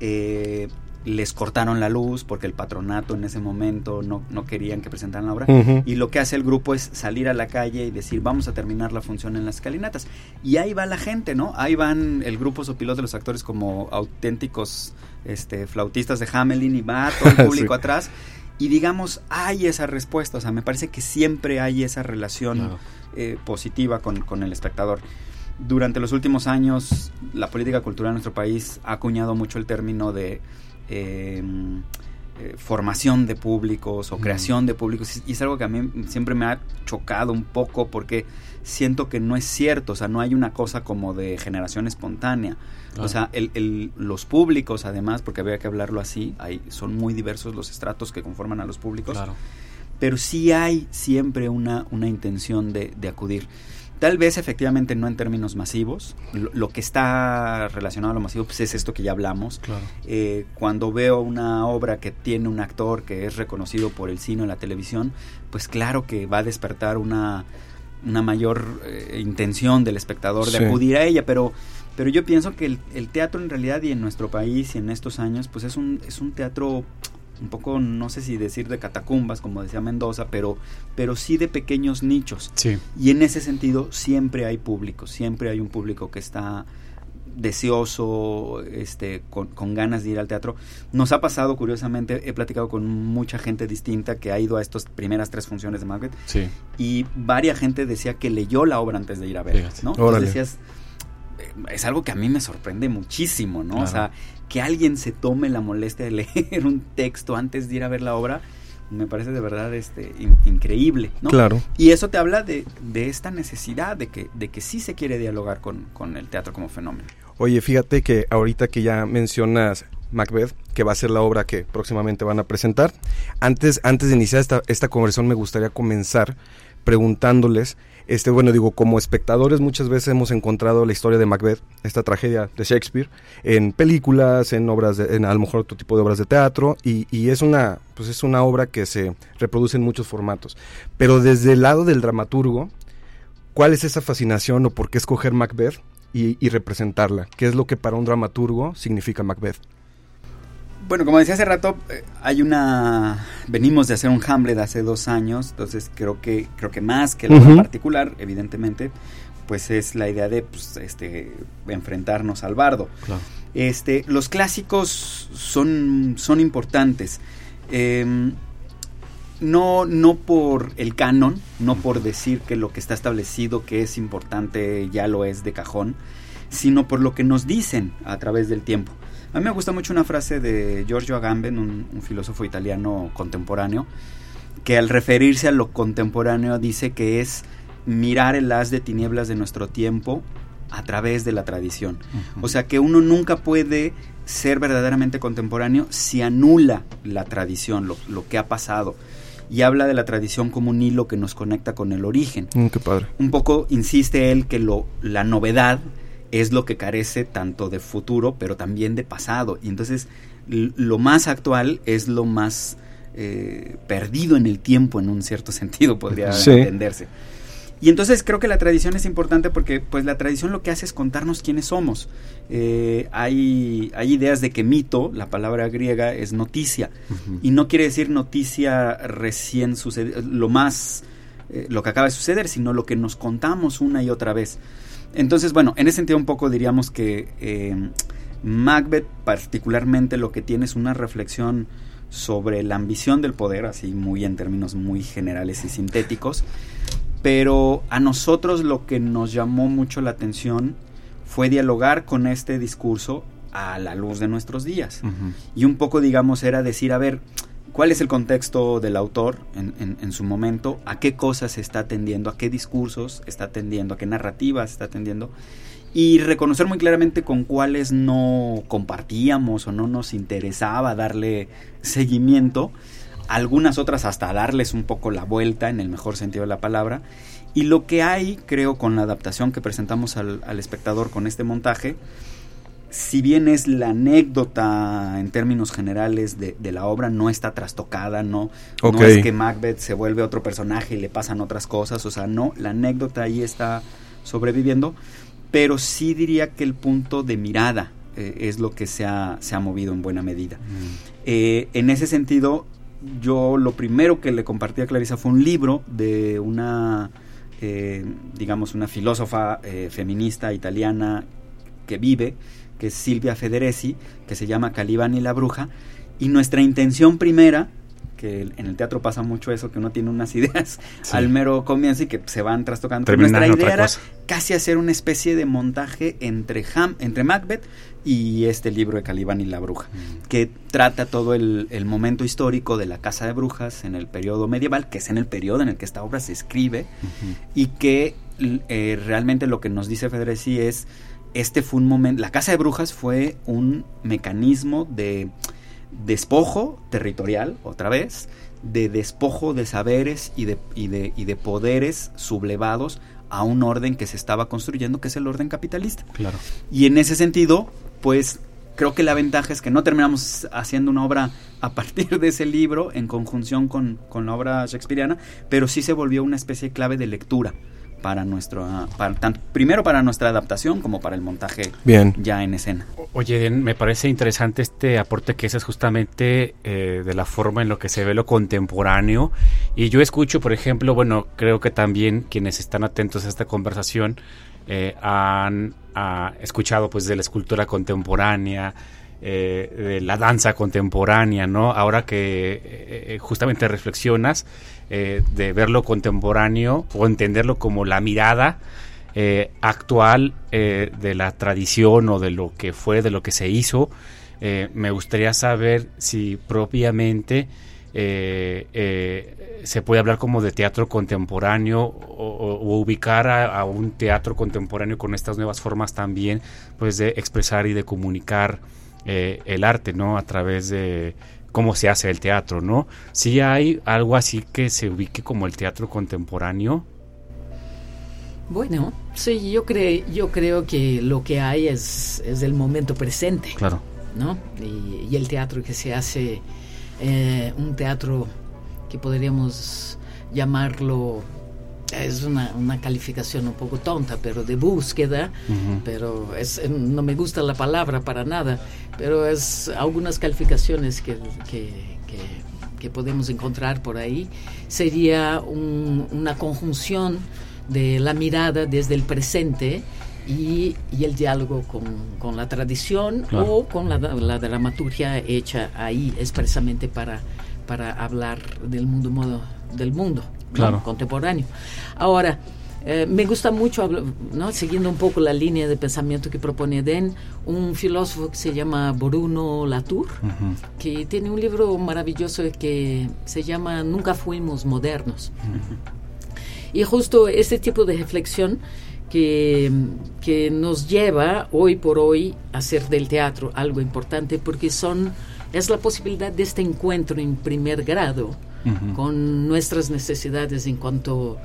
eh, les cortaron la luz porque el patronato en ese momento no, no querían que presentaran la obra. Y lo que hace el grupo es salir a la calle y decir, vamos a terminar la función en las escalinatas. Y ahí va la gente, ¿no? Ahí van el grupo sopilote de los actores como auténticos este, flautistas de Hamelin y va (laughs) todo el público atrás. Y digamos, hay esa respuesta, o sea, me parece que siempre hay esa relación eh, positiva con, con el espectador durante los últimos años la política cultural en nuestro país ha acuñado mucho el término de Em, eh, formación de públicos o creación de públicos. Y es algo que a mí siempre me ha chocado un poco porque siento que no es cierto, o sea, no hay una cosa como de generación espontánea. O sea, el, los públicos, además, porque había que hablarlo así, hay, son muy diversos los estratos que conforman a los públicos, pero sí hay siempre una, una intención de, de acudir. Tal vez efectivamente no en términos masivos. Lo, que está relacionado a lo masivo pues es esto que ya hablamos. Eh, cuando veo una obra que tiene un actor que es reconocido por el cine o la televisión, pues claro que va a despertar una, una mayor eh, intención del espectador de acudir a ella, pero pero yo pienso que el, el, teatro en realidad y en nuestro país y en estos años pues es un, es un teatro un poco, no sé si decir de catacumbas, como decía Mendoza, pero, pero sí de pequeños nichos. Sí. Y en ese sentido siempre hay público, siempre hay un público que está deseoso, este, con, con, ganas de ir al teatro. Nos ha pasado, curiosamente, he platicado con mucha gente distinta que ha ido a estas primeras tres funciones de Macbeth. Sí. Y varia gente decía que leyó la obra antes de ir a ver, ¿no? Entonces decías, es algo que a mí me sorprende muchísimo, ¿no? O sea, que alguien se tome la molestia de (laughs) leer un texto antes de ir a ver la obra, me parece de verdad este increíble, ¿no? Claro. Y eso te habla de, de, esta necesidad de que, de que sí se quiere dialogar con, con el teatro como fenómeno. Oye, fíjate que ahorita que ya mencionas Macbeth, que va a ser la obra que próximamente van a presentar, antes, antes de iniciar esta, esta conversación me gustaría comenzar preguntándoles este, bueno, digo, como espectadores muchas veces hemos encontrado la historia de Macbeth, esta tragedia de Shakespeare, en películas, en obras, de, en a lo mejor otro tipo de obras de teatro, y, es una, pues es una obra que se reproduce en muchos formatos. Pero desde el lado del dramaturgo, ¿cuál es esa fascinación o por qué escoger Macbeth y, y representarla? ¿Qué es lo que para un dramaturgo significa Macbeth? Bueno, como decía hace rato, eh, hay una. Venimos de hacer un Hamlet hace dos años, entonces creo que creo que más que lo particular, evidentemente, pues es la idea de pues, este enfrentarnos al bardo. Este, los clásicos son son importantes. Em, no, no por el canon, no por decir que lo que está establecido que es importante ya lo es de cajón, sino por lo que nos dicen a través del tiempo. A mí me gusta mucho una frase de Giorgio Agamben, un, filósofo italiano contemporáneo, que al referirse a lo contemporáneo dice que es mirar el haz de tinieblas de nuestro tiempo a través de la tradición. O sea que uno nunca puede ser verdaderamente contemporáneo si anula la tradición, lo, lo, que ha pasado. Y habla de la tradición como un hilo que nos conecta con el origen. Mm, qué padre. Un poco insiste él que lo, la novedad es lo que carece tanto de futuro, pero también de pasado. Y entonces lo más actual es lo más eh, perdido en el tiempo, en un cierto (laughs) sentido, podría entenderse. Y entonces creo que la tradición es importante porque pues la tradición lo que hace es contarnos quiénes somos. Eh, hay, hay ideas de que mito, la palabra griega, es noticia. Y no quiere decir noticia recién sucedida, lo más, eh, lo que acaba de suceder, sino lo que nos contamos una y otra vez. Entonces, bueno, en ese sentido un poco diríamos que eh, Macbeth particularmente lo que tiene es una reflexión sobre la ambición del poder, así muy en términos muy generales y sintéticos, pero a nosotros lo que nos llamó mucho la atención fue dialogar con este discurso a la luz de nuestros días. Y un poco, digamos, era decir, a ver, ¿cuál es el contexto del autor en, su momento? ¿A qué cosas está atendiendo? ¿A qué discursos está atendiendo? ¿A qué narrativas está atendiendo? Y reconocer muy claramente con cuáles no compartíamos o no nos interesaba darle seguimiento algunas otras hasta darles un poco la vuelta en el mejor sentido de la palabra. Y lo que hay, creo, con la adaptación que presentamos al, espectador con este montaje, si bien es la anécdota en términos generales de, la obra, no está trastocada, no, no es que Macbeth se vuelve otro personaje y le pasan otras cosas, o sea, no, la anécdota ahí está sobreviviendo, pero sí diría que el punto de mirada eh, es lo que se ha, se ha movido en buena medida. Mm. Eh, en ese sentido, yo lo primero que le compartí a Clarisa fue un libro de una, eh, digamos, una filósofa eh, feminista italiana que vive, que es Silvia Federesi, que se llama Calibán y la Bruja. Y nuestra intención primera que en el teatro pasa mucho eso, que uno tiene unas (laughs) ideas al mero comienzo y que se van trastocando. Nuestra idea era casi hacer una especie de montaje entre, Ham, entre Macbeth y este libro de Calibán y la Bruja, mm. que trata todo el, momento histórico de la Casa de Brujas en el periodo medieval, que es en el periodo en el que esta obra se escribe, y que eh, realmente lo que nos dice Federici es, este fue un momento, la Casa de Brujas fue un mecanismo de despojo territorial, otra vez, de despojo de saberes y de, y de, y de poderes sublevados a un orden que se estaba construyendo, que es el orden capitalista. Claro. Y en ese sentido, pues creo que la ventaja es que no terminamos haciendo una obra a partir de ese libro en conjunción con, con la obra shakespeariana, pero sí se volvió una especie de clave de lectura para nuestro para, primero para nuestra adaptación como para el montaje Bien. ya en escena. Oye, me parece interesante este aporte que es justamente eh, de la forma en lo que se ve lo contemporáneo y yo escucho, por ejemplo, bueno, creo que también quienes están atentos a esta conversación eh, han escuchado pues de la escultura contemporánea, eh, de la danza contemporánea, ¿no? Ahora que justamente reflexionas, eh, de verlo contemporáneo o entenderlo como la mirada eh, actual eh, de la tradición o de lo que fue, de lo que se hizo. me gustaría saber si propiamente se puede hablar como de teatro contemporáneo o, ubicar a, un teatro contemporáneo con estas nuevas formas también, pues de expresar y de comunicar el arte, ¿no? A través de cómo se hace el teatro, ¿no? Si hay algo así que se ubique como el teatro contemporáneo. Bueno, sí, yo, creo yo creo que lo que hay es, es el momento presente. Claro. ¿No? Y, el teatro que se hace, eh, un teatro que podríamos llamarlo es una, una, calificación un poco tonta, pero de búsqueda, pero es, no me gusta la palabra para nada, pero es algunas calificaciones que, que, que, podemos encontrar por ahí, sería una conjunción de la mirada desde el presente y, y el diálogo con, con la tradición o con la, la, dramaturgia hecha ahí expresamente para, para hablar del mundo, modo, del mundo contemporáneo. Ahora, eh, me gusta mucho, ¿no? siguiendo un poco la línea de pensamiento que propone Den, un filósofo que se llama Bruno Latour, que tiene un libro maravilloso que se llama Nunca fuimos modernos. Y justo este tipo de reflexión que, que nos lleva hoy por hoy a hacer del teatro algo importante porque son es la posibilidad de este encuentro en primer grado con nuestras necesidades en cuanto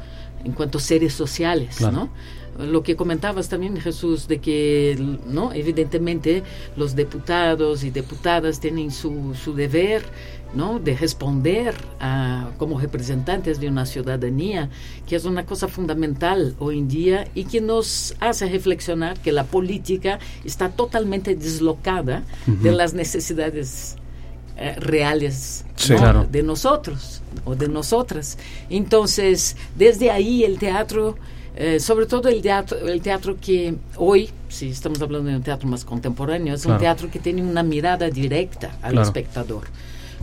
en cuanto seres sociales, ¿no? Lo que comentabas también, Jesús, de que, ¿no? Evidentemente, los diputados y diputadas tienen su, su deber, ¿no? De responder a, como representantes de una ciudadanía, que es una cosa fundamental hoy en día y que nos hace reflexionar que la política está totalmente deslocada de las necesidades eh, reales de nosotros o de nosotras. Entonces, desde ahí el teatro, eh, sobre todo el teatro, el teatro que hoy, si estamos hablando de un teatro más contemporáneo, es un teatro que tiene una mirada directa al espectador.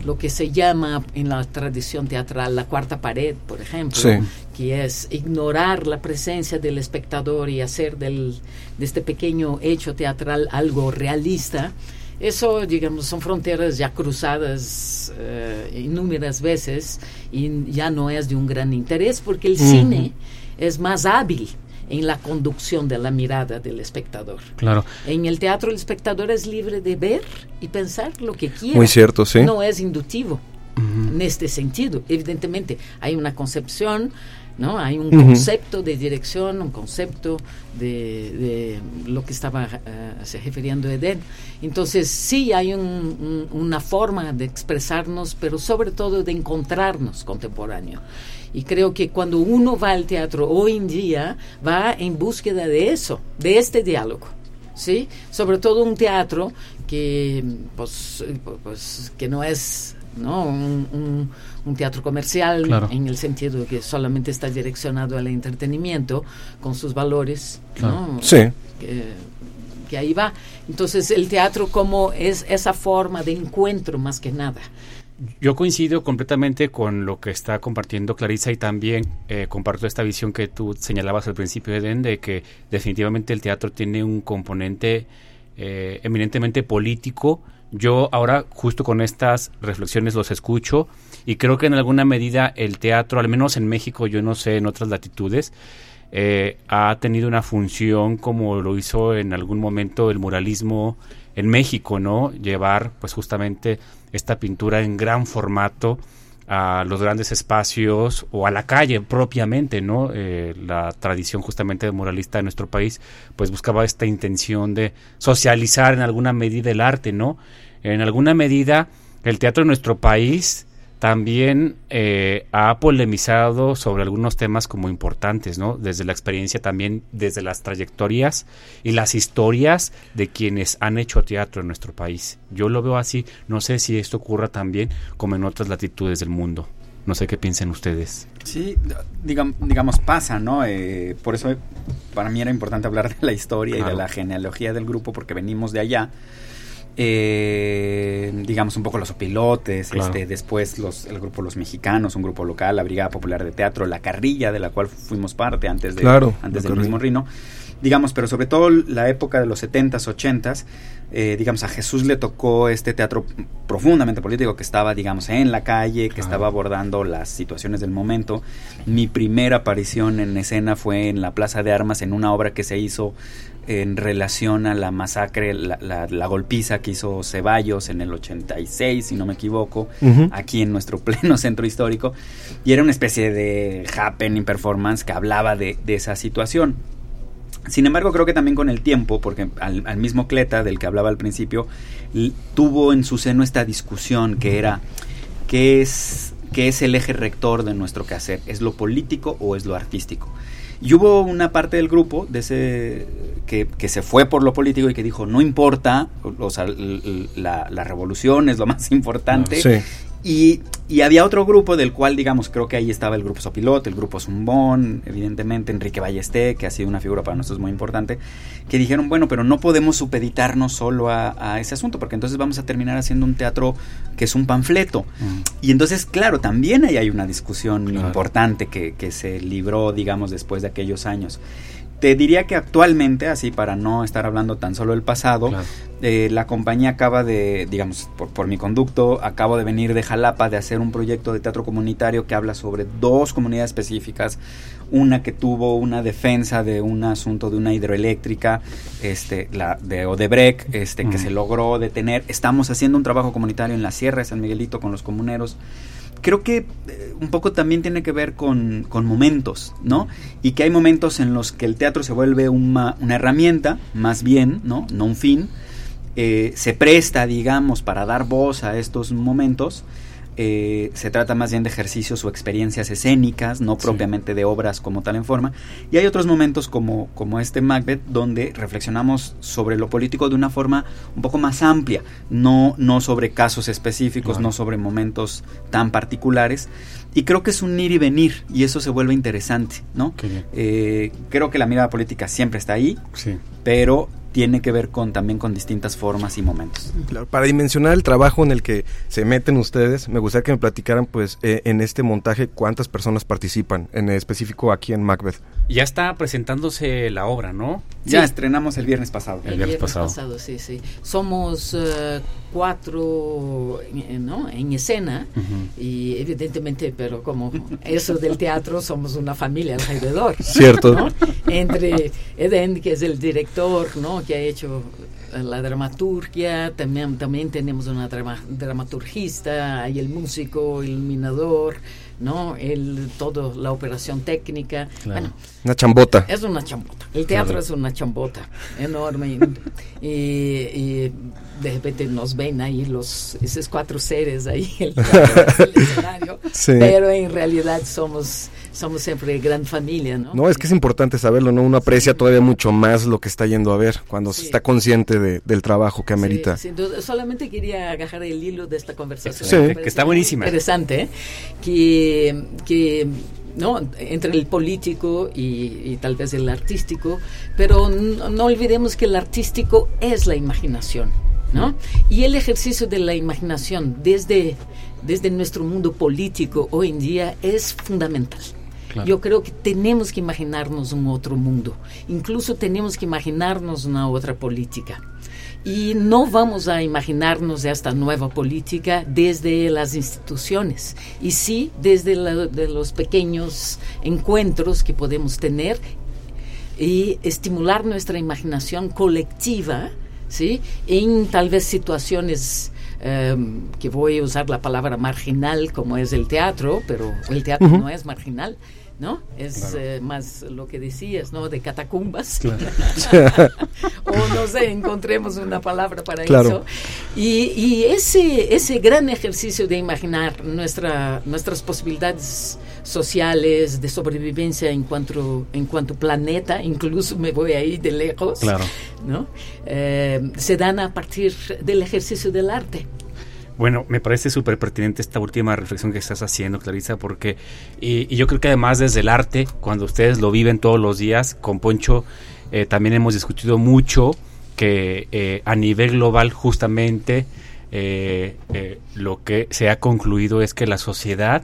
Lo que se llama en la tradición teatral la cuarta pared, por ejemplo, que es ignorar la presencia del espectador y hacer del, de este pequeño hecho teatral algo realista. Eso, digamos, son fronteras ya cruzadas inúmeras veces y ya no es de un gran interés porque el uh -huh. cine es más hábil en la conducción de la mirada del espectador. Claro. En el teatro el espectador es libre de ver y pensar lo que quiera. Muy cierto, sí. No es inductivo. Uh -huh. En este sentido, evidentemente hay una concepción ¿no? Hay un uh -huh. concepto de dirección, un concepto de, de lo que estaba uh, se refiriendo Eden. Entonces, sí hay un, un, una forma de expresarnos, pero sobre todo de encontrarnos contemporáneo. Y creo que cuando uno va al teatro hoy en día, va en búsqueda de eso, de este diálogo. ¿Sí? Sobre todo un teatro que, pues, pues que no es ¿no? Un, un, un, teatro comercial claro. en el sentido de que solamente está direccionado al entretenimiento con sus valores, claro. ¿no? Sí. Que, que, ahí va. Entonces el teatro como es esa forma de encuentro más que nada. Yo coincido completamente con lo que está compartiendo Clarisa y también eh, comparto esta visión que tú señalabas al principio, Eden, de que definitivamente el teatro tiene un componente eh, eminentemente político, yo ahora justo con estas reflexiones los escucho y creo que en alguna medida el teatro, al menos en México, yo no sé en otras latitudes, eh, ha tenido una función como lo hizo en algún momento el muralismo en México, ¿no? Llevar pues justamente esta pintura en gran formato a los grandes espacios o a la calle propiamente, ¿no? Eh, la tradición justamente muralista de nuestro país, pues buscaba esta intención de socializar en alguna medida el arte, ¿no? En alguna medida el teatro de nuestro país también eh, ha polemizado sobre algunos temas como importantes, ¿no? Desde la experiencia también, desde las trayectorias y las historias de quienes han hecho teatro en nuestro país. Yo lo veo así, no sé si esto ocurra también como en otras latitudes del mundo. No sé qué piensan ustedes. Sí, digamos, digamos pasa, ¿no? Eh, por eso para mí era importante hablar de la historia claro. y de la genealogía del grupo, porque venimos de allá eh, digamos un poco los opilotes, claro. este, después los, el grupo Los Mexicanos, un grupo local, la Brigada Popular de Teatro, la Carrilla, de la cual fuimos parte antes, de, claro, antes del mismo Rino. Digamos, pero sobre todo la época de los 70s, 80s, eh, digamos, a Jesús le tocó este teatro profundamente político que estaba, digamos, en la calle, que claro. estaba abordando las situaciones del momento. Mi primera aparición en escena fue en la Plaza de Armas, en una obra que se hizo en relación a la masacre, la, la, la, golpiza que hizo Ceballos en el 86, si no me equivoco, uh -huh. aquí en nuestro (laughs) pleno centro histórico. Y era una especie de happening performance que hablaba de, de esa situación. Sin embargo, creo que también con el tiempo, porque al, al, mismo Cleta, del que hablaba al principio, tuvo en su seno esta discusión que era, ¿qué es, qué es el eje rector de nuestro quehacer? ¿Es lo político o es lo artístico? Y hubo una parte del grupo de ese que, que, se fue por lo político y que dijo, no importa, o, sea, la, la, revolución es lo (laughs) más importante. Sí. Y, y, había otro grupo del cual, digamos, creo que ahí estaba el grupo Sopilot, el grupo Zumbón, evidentemente Enrique Ballesté, que ha sido una figura para nosotros muy importante, que dijeron, bueno, pero no podemos supeditarnos solo a, a ese asunto, porque entonces vamos a terminar haciendo un teatro que es un panfleto. Mm. Y entonces, claro, también ahí hay una discusión claro. importante que, que se libró, digamos, después de aquellos años te diría que actualmente, así para no estar hablando tan solo del pasado, eh, la compañía acaba de, digamos, por, por, mi conducto, acabo de venir de Jalapa de hacer un proyecto de teatro comunitario que habla sobre dos comunidades específicas, una que tuvo una defensa de un asunto de una hidroeléctrica, este, la de Odebrecht, este, que se logró detener. Estamos haciendo un trabajo comunitario en la Sierra de San Miguelito con los comuneros creo que eh, un poco también tiene que ver con, con, momentos, ¿no? Y que hay momentos en los que el teatro se vuelve una, una herramienta, más bien, ¿no? No un fin. Eh, se presta, digamos, para dar voz a estos momentos eh, se trata más bien de ejercicios o experiencias escénicas, no propiamente de obras como tal en forma. Y hay otros momentos como, como este Macbeth donde reflexionamos sobre lo político de una forma un poco más amplia, no, no sobre casos específicos, no sobre momentos tan particulares. Y creo que es un ir y venir y eso se vuelve interesante, ¿no? Eh, creo que la mirada política siempre está ahí, pero tiene que ver con también con distintas formas y momentos. para dimensionar el trabajo en el que se meten ustedes, me gustaría que me platicaran pues eh, en este montaje cuántas personas participan, en específico aquí en Macbeth. Ya está presentándose la obra, ¿no? Ya estrenamos el viernes pasado. El, viernes, pasado. sí, sí. Somos uh, cuatro, eh, ¿no? En escena y evidentemente, pero como eso del teatro, somos una familia alrededor. Cierto. Entre Eden, que es el director, ¿no? Que ha hecho la dramaturgia, también, también tenemos una dramaturgista, hay el músico, iluminador, ¿no? El, todo, la operación técnica. Una chambota. Es una chambota. El teatro es una chambota enorme. y, de repente nos ven ahí los, esos cuatro seres ahí, el, el (laughs) escenario. Pero en realidad somos somos siempre gran familia, ¿no? No, es que es importante saberlo, ¿no? Uno aprecia todavía mucho más lo que está yendo a ver cuando se está consciente del trabajo que amerita. Sí, solamente quería agarrar el hilo de esta conversación. que, está buenísima. Interesante, ¿eh? que, que ¿no? entre el político y, tal vez el artístico, pero no, olvidemos que el artístico es la imaginación. ¿no? Y el ejercicio de la imaginación desde, desde nuestro mundo político hoy en día es fundamental. Yo creo que tenemos que imaginarnos un otro mundo, incluso tenemos que imaginarnos una otra política. Y no vamos a imaginarnos esta nueva política desde las instituciones, y sí desde los pequeños encuentros que podemos tener y estimular nuestra imaginación colectiva, ¿sí? En tal vez situaciones em, que voy a usar la palabra marginal como es el teatro, pero el teatro no es marginal, ¿no? Es eh, más lo que decías, ¿no? De catacumbas. (laughs) o no sé, encontremos una palabra para eso. Y, ese, ese gran ejercicio de imaginar nuestra, nuestras posibilidades sociales, de sobrevivencia en cuanto, en cuanto planeta, incluso me voy ahí de lejos, ¿no? Eh, se dan a partir del ejercicio del arte. Bueno, me parece súper pertinente esta última reflexión que estás haciendo, Clarisa, porque y, yo creo que además desde el arte, cuando ustedes lo viven todos los días, con Poncho eh, también hemos discutido mucho que eh, a nivel global justamente eh, lo que se ha concluido es que la sociedad,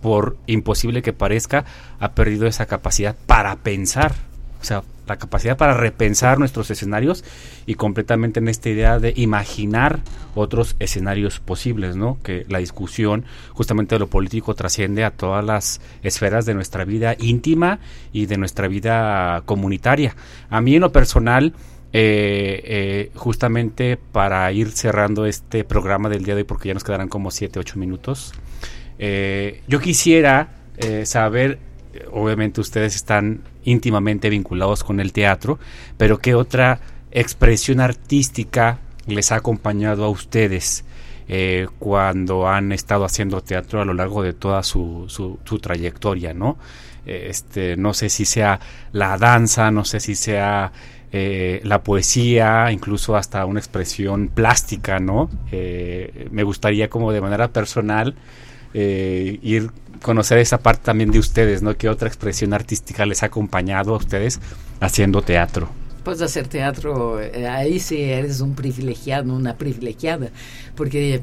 por imposible que parezca, ha perdido esa capacidad para pensar. O sea, la capacidad para repensar nuestros escenarios y completamente en esta idea de imaginar otros escenarios posibles, ¿no? Que la discusión justamente de lo político trasciende a todas las esferas de nuestra vida íntima y de nuestra vida comunitaria. A mí en lo personal, eh, eh, justamente para ir cerrando este programa del día de hoy, porque ya nos quedarán como 7, 8 minutos, eh, yo quisiera saber obviamente ustedes están íntimamente vinculados con el teatro, pero ¿qué otra expresión artística les ha acompañado a ustedes eh, cuando han estado haciendo teatro a lo largo de toda su, su, trayectoria, ¿no? Este, no sé si sea la danza, no sé si sea eh, la poesía, incluso hasta una expresión plástica, ¿no? Eh, me gustaría como de manera personal ir conocer esa parte también de ustedes, ¿no? ¿Qué otra expresión artística les ha acompañado a ustedes haciendo teatro? Pues hacer teatro, eh, ahí sí eres un privilegiado, una privilegiada, porque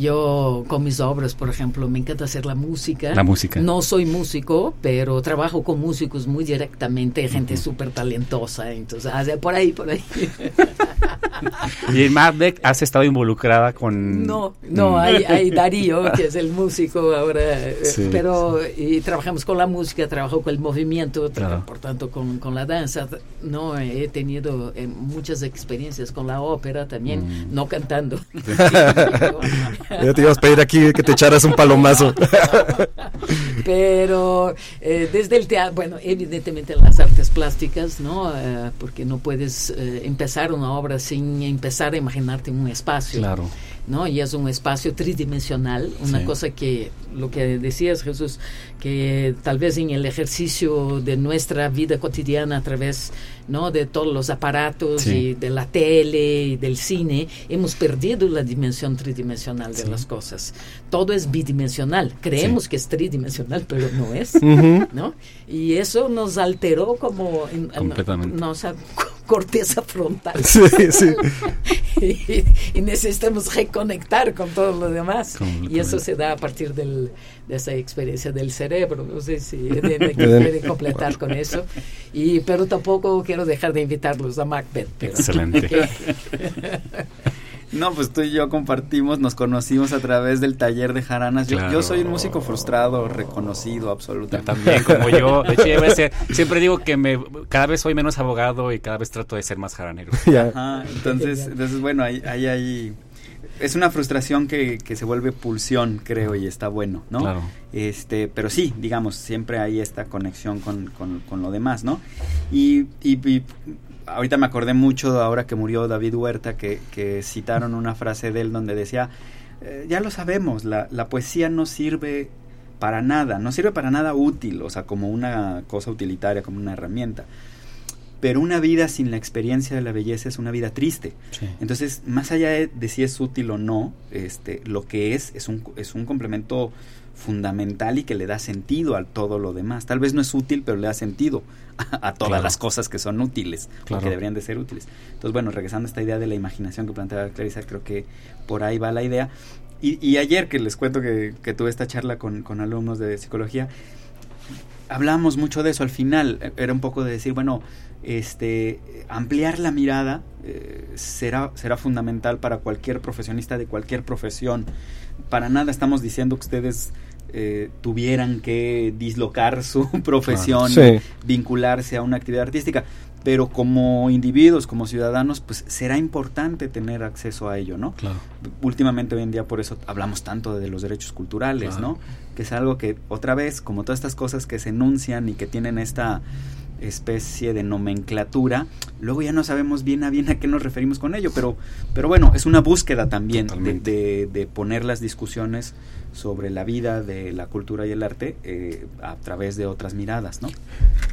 yo con mis obras, por ejemplo, me encanta hacer la música. La música. No soy músico, pero trabajo con músicos muy directamente, gente súper talentosa. Entonces, por ahí, por ahí. (laughs) y en has estado involucrada con... No, no, mm. hay, hay, Darío, que es el músico ahora, eh, pero y trabajamos con la música, trabajo con el movimiento, por tanto con, con, la danza. No, he tenido eh, muchas experiencias con la ópera también, mm. no cantando. (laughs) (laughs) Ya te ibas a pedir aquí que te echaras un palomazo. pero eh, desde el teatro, bueno, evidentemente las artes plásticas, ¿no? porque no puedes empezar una obra sin empezar a imaginarte un espacio. Claro. ¿No? Y es un espacio tridimensional, una cosa que, lo que decías Jesús, que tal vez en el ejercicio de nuestra vida cotidiana a través, ¿no? De todos los aparatos y de la tele y del cine, hemos perdido la dimensión tridimensional de las cosas. Todo es bidimensional, creemos que es tridimensional, pero no es, ¿no? Y eso nos alteró como... Completamente. Nos (laughs) corteza frontal. (laughs) Sí, sí. (laughs) y, necesitamos reconectar con todo lo demás. Y eso se da a partir del, de esa experiencia del cerebro. No sé si (laughs) quiere completar con eso. Y, pero tampoco quiero dejar de invitarlos a Macbeth. Excelente. No, pues tú y yo compartimos, nos conocimos a través del taller de jaranas. Yo, soy un músico frustrado, reconocido, absolutamente. también, como yo. (laughs) De hecho, siempre digo que me, cada vez soy menos abogado y cada vez trato de ser más jaranero. (laughs) entonces, entonces, bueno, ahí hay, es una frustración que, que, se vuelve pulsión, creo, y está bueno, ¿no? Claro. Este, pero sí, digamos, siempre hay esta conexión con, con, con lo demás, ¿no? Y, y, y, ahorita me acordé mucho ahora que murió David Huerta, que, que citaron una frase de él donde decía, eh, ya lo sabemos, la, la poesía no sirve para nada, no sirve para nada útil, o sea, como una cosa utilitaria, como una herramienta. Pero una vida sin la experiencia de la belleza es una vida triste. Entonces, más allá de, de, si es útil o no, este, lo que es es un, es un complemento fundamental y que le da sentido a todo lo demás. Tal vez no es útil, pero le da sentido (laughs) a, todas las cosas que son útiles, que deberían de ser útiles. Entonces, bueno, regresando a esta idea de la imaginación que planteaba Clarisa, creo que por ahí va la idea. Y, ayer que les cuento que, tuve esta charla con, alumnos de psicología, hablamos mucho de eso. Al final e, era un poco de decir, bueno, este, ampliar la mirada eh, será, será fundamental para cualquier profesionista de cualquier profesión. Para nada estamos diciendo que ustedes eh, tuvieran que dislocar (laughs) su profesión, vincularse a una actividad artística. Pero como individuos, como ciudadanos, pues será importante tener acceso a ello, ¿no? Últimamente hoy en día por eso hablamos tanto de los derechos culturales, ¿no? Que es algo que otra vez, como todas estas cosas que se enuncian y que tienen esta especie de nomenclatura, luego ya no sabemos bien a bien a qué nos referimos con ello, pero, pero bueno, es una búsqueda también de, de, poner las discusiones sobre la vida de la cultura y el arte eh, a través de otras miradas, ¿no?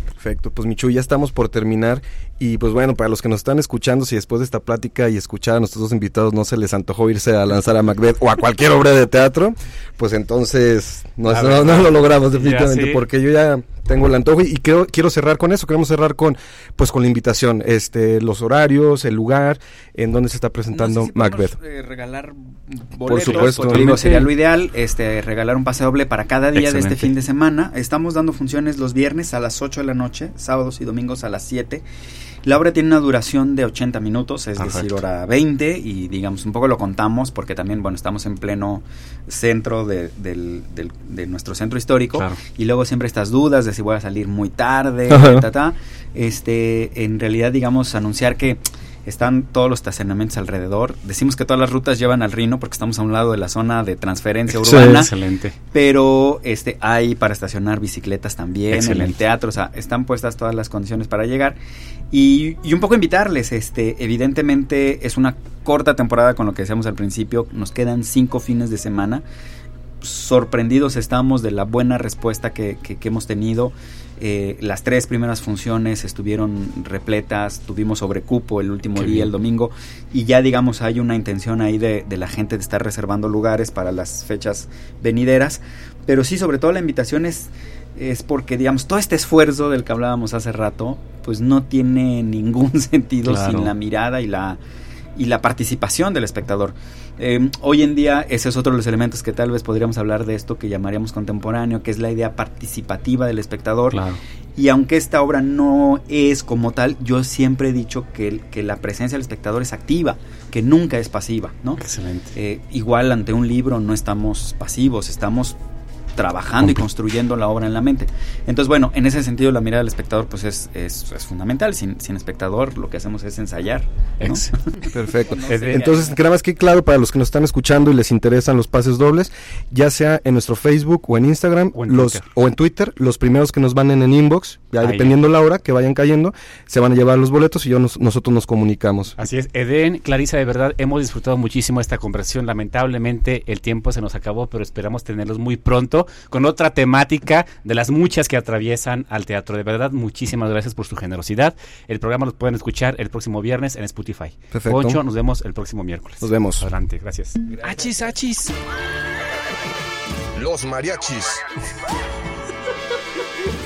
Perfecto, pues Michu, ya estamos por terminar y pues bueno, para los que nos están escuchando, si después de esta plática y escuchar a nuestros dos invitados no se les antojó irse a lanzar a Macbeth o a cualquier obra de teatro, pues entonces no, no, lo logramos definitivamente porque yo ya tengo el antojo y, quiero, quiero cerrar con eso, queremos cerrar con pues con la invitación, este los horarios, el lugar en donde se está presentando Macbeth. Eh, regalar boletos, por supuesto, sería lo ideal, este regalar un pase doble para cada día de este fin de semana. Estamos dando funciones los viernes a las 8 de la noche, sábados y domingos a las 7 la obra tiene una duración de 80 minutos, es decir, hora 20, y digamos, un poco lo contamos porque también, bueno, estamos en pleno centro de, del, de nuestro centro histórico, y luego siempre estas dudas de si voy a salir muy tarde, Este, en realidad, digamos, anunciar que están todos los estacionamientos alrededor. Decimos que todas las rutas llevan al Rino porque estamos a un lado de la zona de transferencia urbana. excelente. Pero este hay para estacionar bicicletas también en el teatro, o sea, están puestas todas las condiciones para llegar. Y, y un poco invitarles, este, evidentemente es una corta temporada con lo que decíamos al principio, nos quedan cinco fines de semana sorprendidos estamos de la buena respuesta que, que, hemos tenido. Eh, las tres primeras funciones estuvieron repletas, tuvimos sobrecupo el último día, el domingo, y ya digamos hay una intención ahí de, de, la gente de estar reservando lugares para las fechas venideras, pero sí, sobre todo la invitación es, es porque digamos todo este esfuerzo del que hablábamos hace rato, pues no tiene ningún (laughs) sentido sin la mirada y la y la participación del espectador. Eh, hoy en día ese es otro de los elementos que tal vez podríamos hablar de esto que llamaríamos contemporáneo, que es la idea participativa del espectador. Y aunque esta obra no es como tal, yo siempre he dicho que, que la presencia del espectador es activa, que nunca es pasiva, ¿no? Excelente. Eh, igual ante un libro no estamos pasivos, estamos trabajando y construyendo la obra en la mente. Entonces, bueno, en ese sentido la mirada del espectador pues es, es, fundamental. Sin, sin, espectador lo que hacemos es ensayar. (laughs) Perfecto. Entonces, nada más que claro para los que nos están escuchando y les interesan los pases dobles, ya sea en nuestro Facebook o en Instagram o en, los, Twitter. O en Twitter, los primeros que nos van en inbox, ya dependiendo la hora que vayan cayendo, se van a llevar los boletos y yo nosotros nos comunicamos. Así es. Eden, Clarisa, de verdad, hemos disfrutado muchísimo esta conversación. Lamentablemente el tiempo se nos acabó, pero esperamos tenerlos muy pronto con otra temática de las muchas que atraviesan al teatro. De verdad, muchísimas gracias por su generosidad. El programa lo pueden escuchar el próximo viernes en Spotify. Perfecto. Poncho, nos vemos el próximo miércoles. Nos vemos. Adelante, gracias. Achis, achis. Los mariachis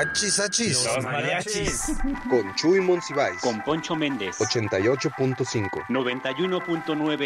Achis, achis. Los mariachis. Con Chuy Monsiváis. Con Poncho Méndez. 88.5. 91.9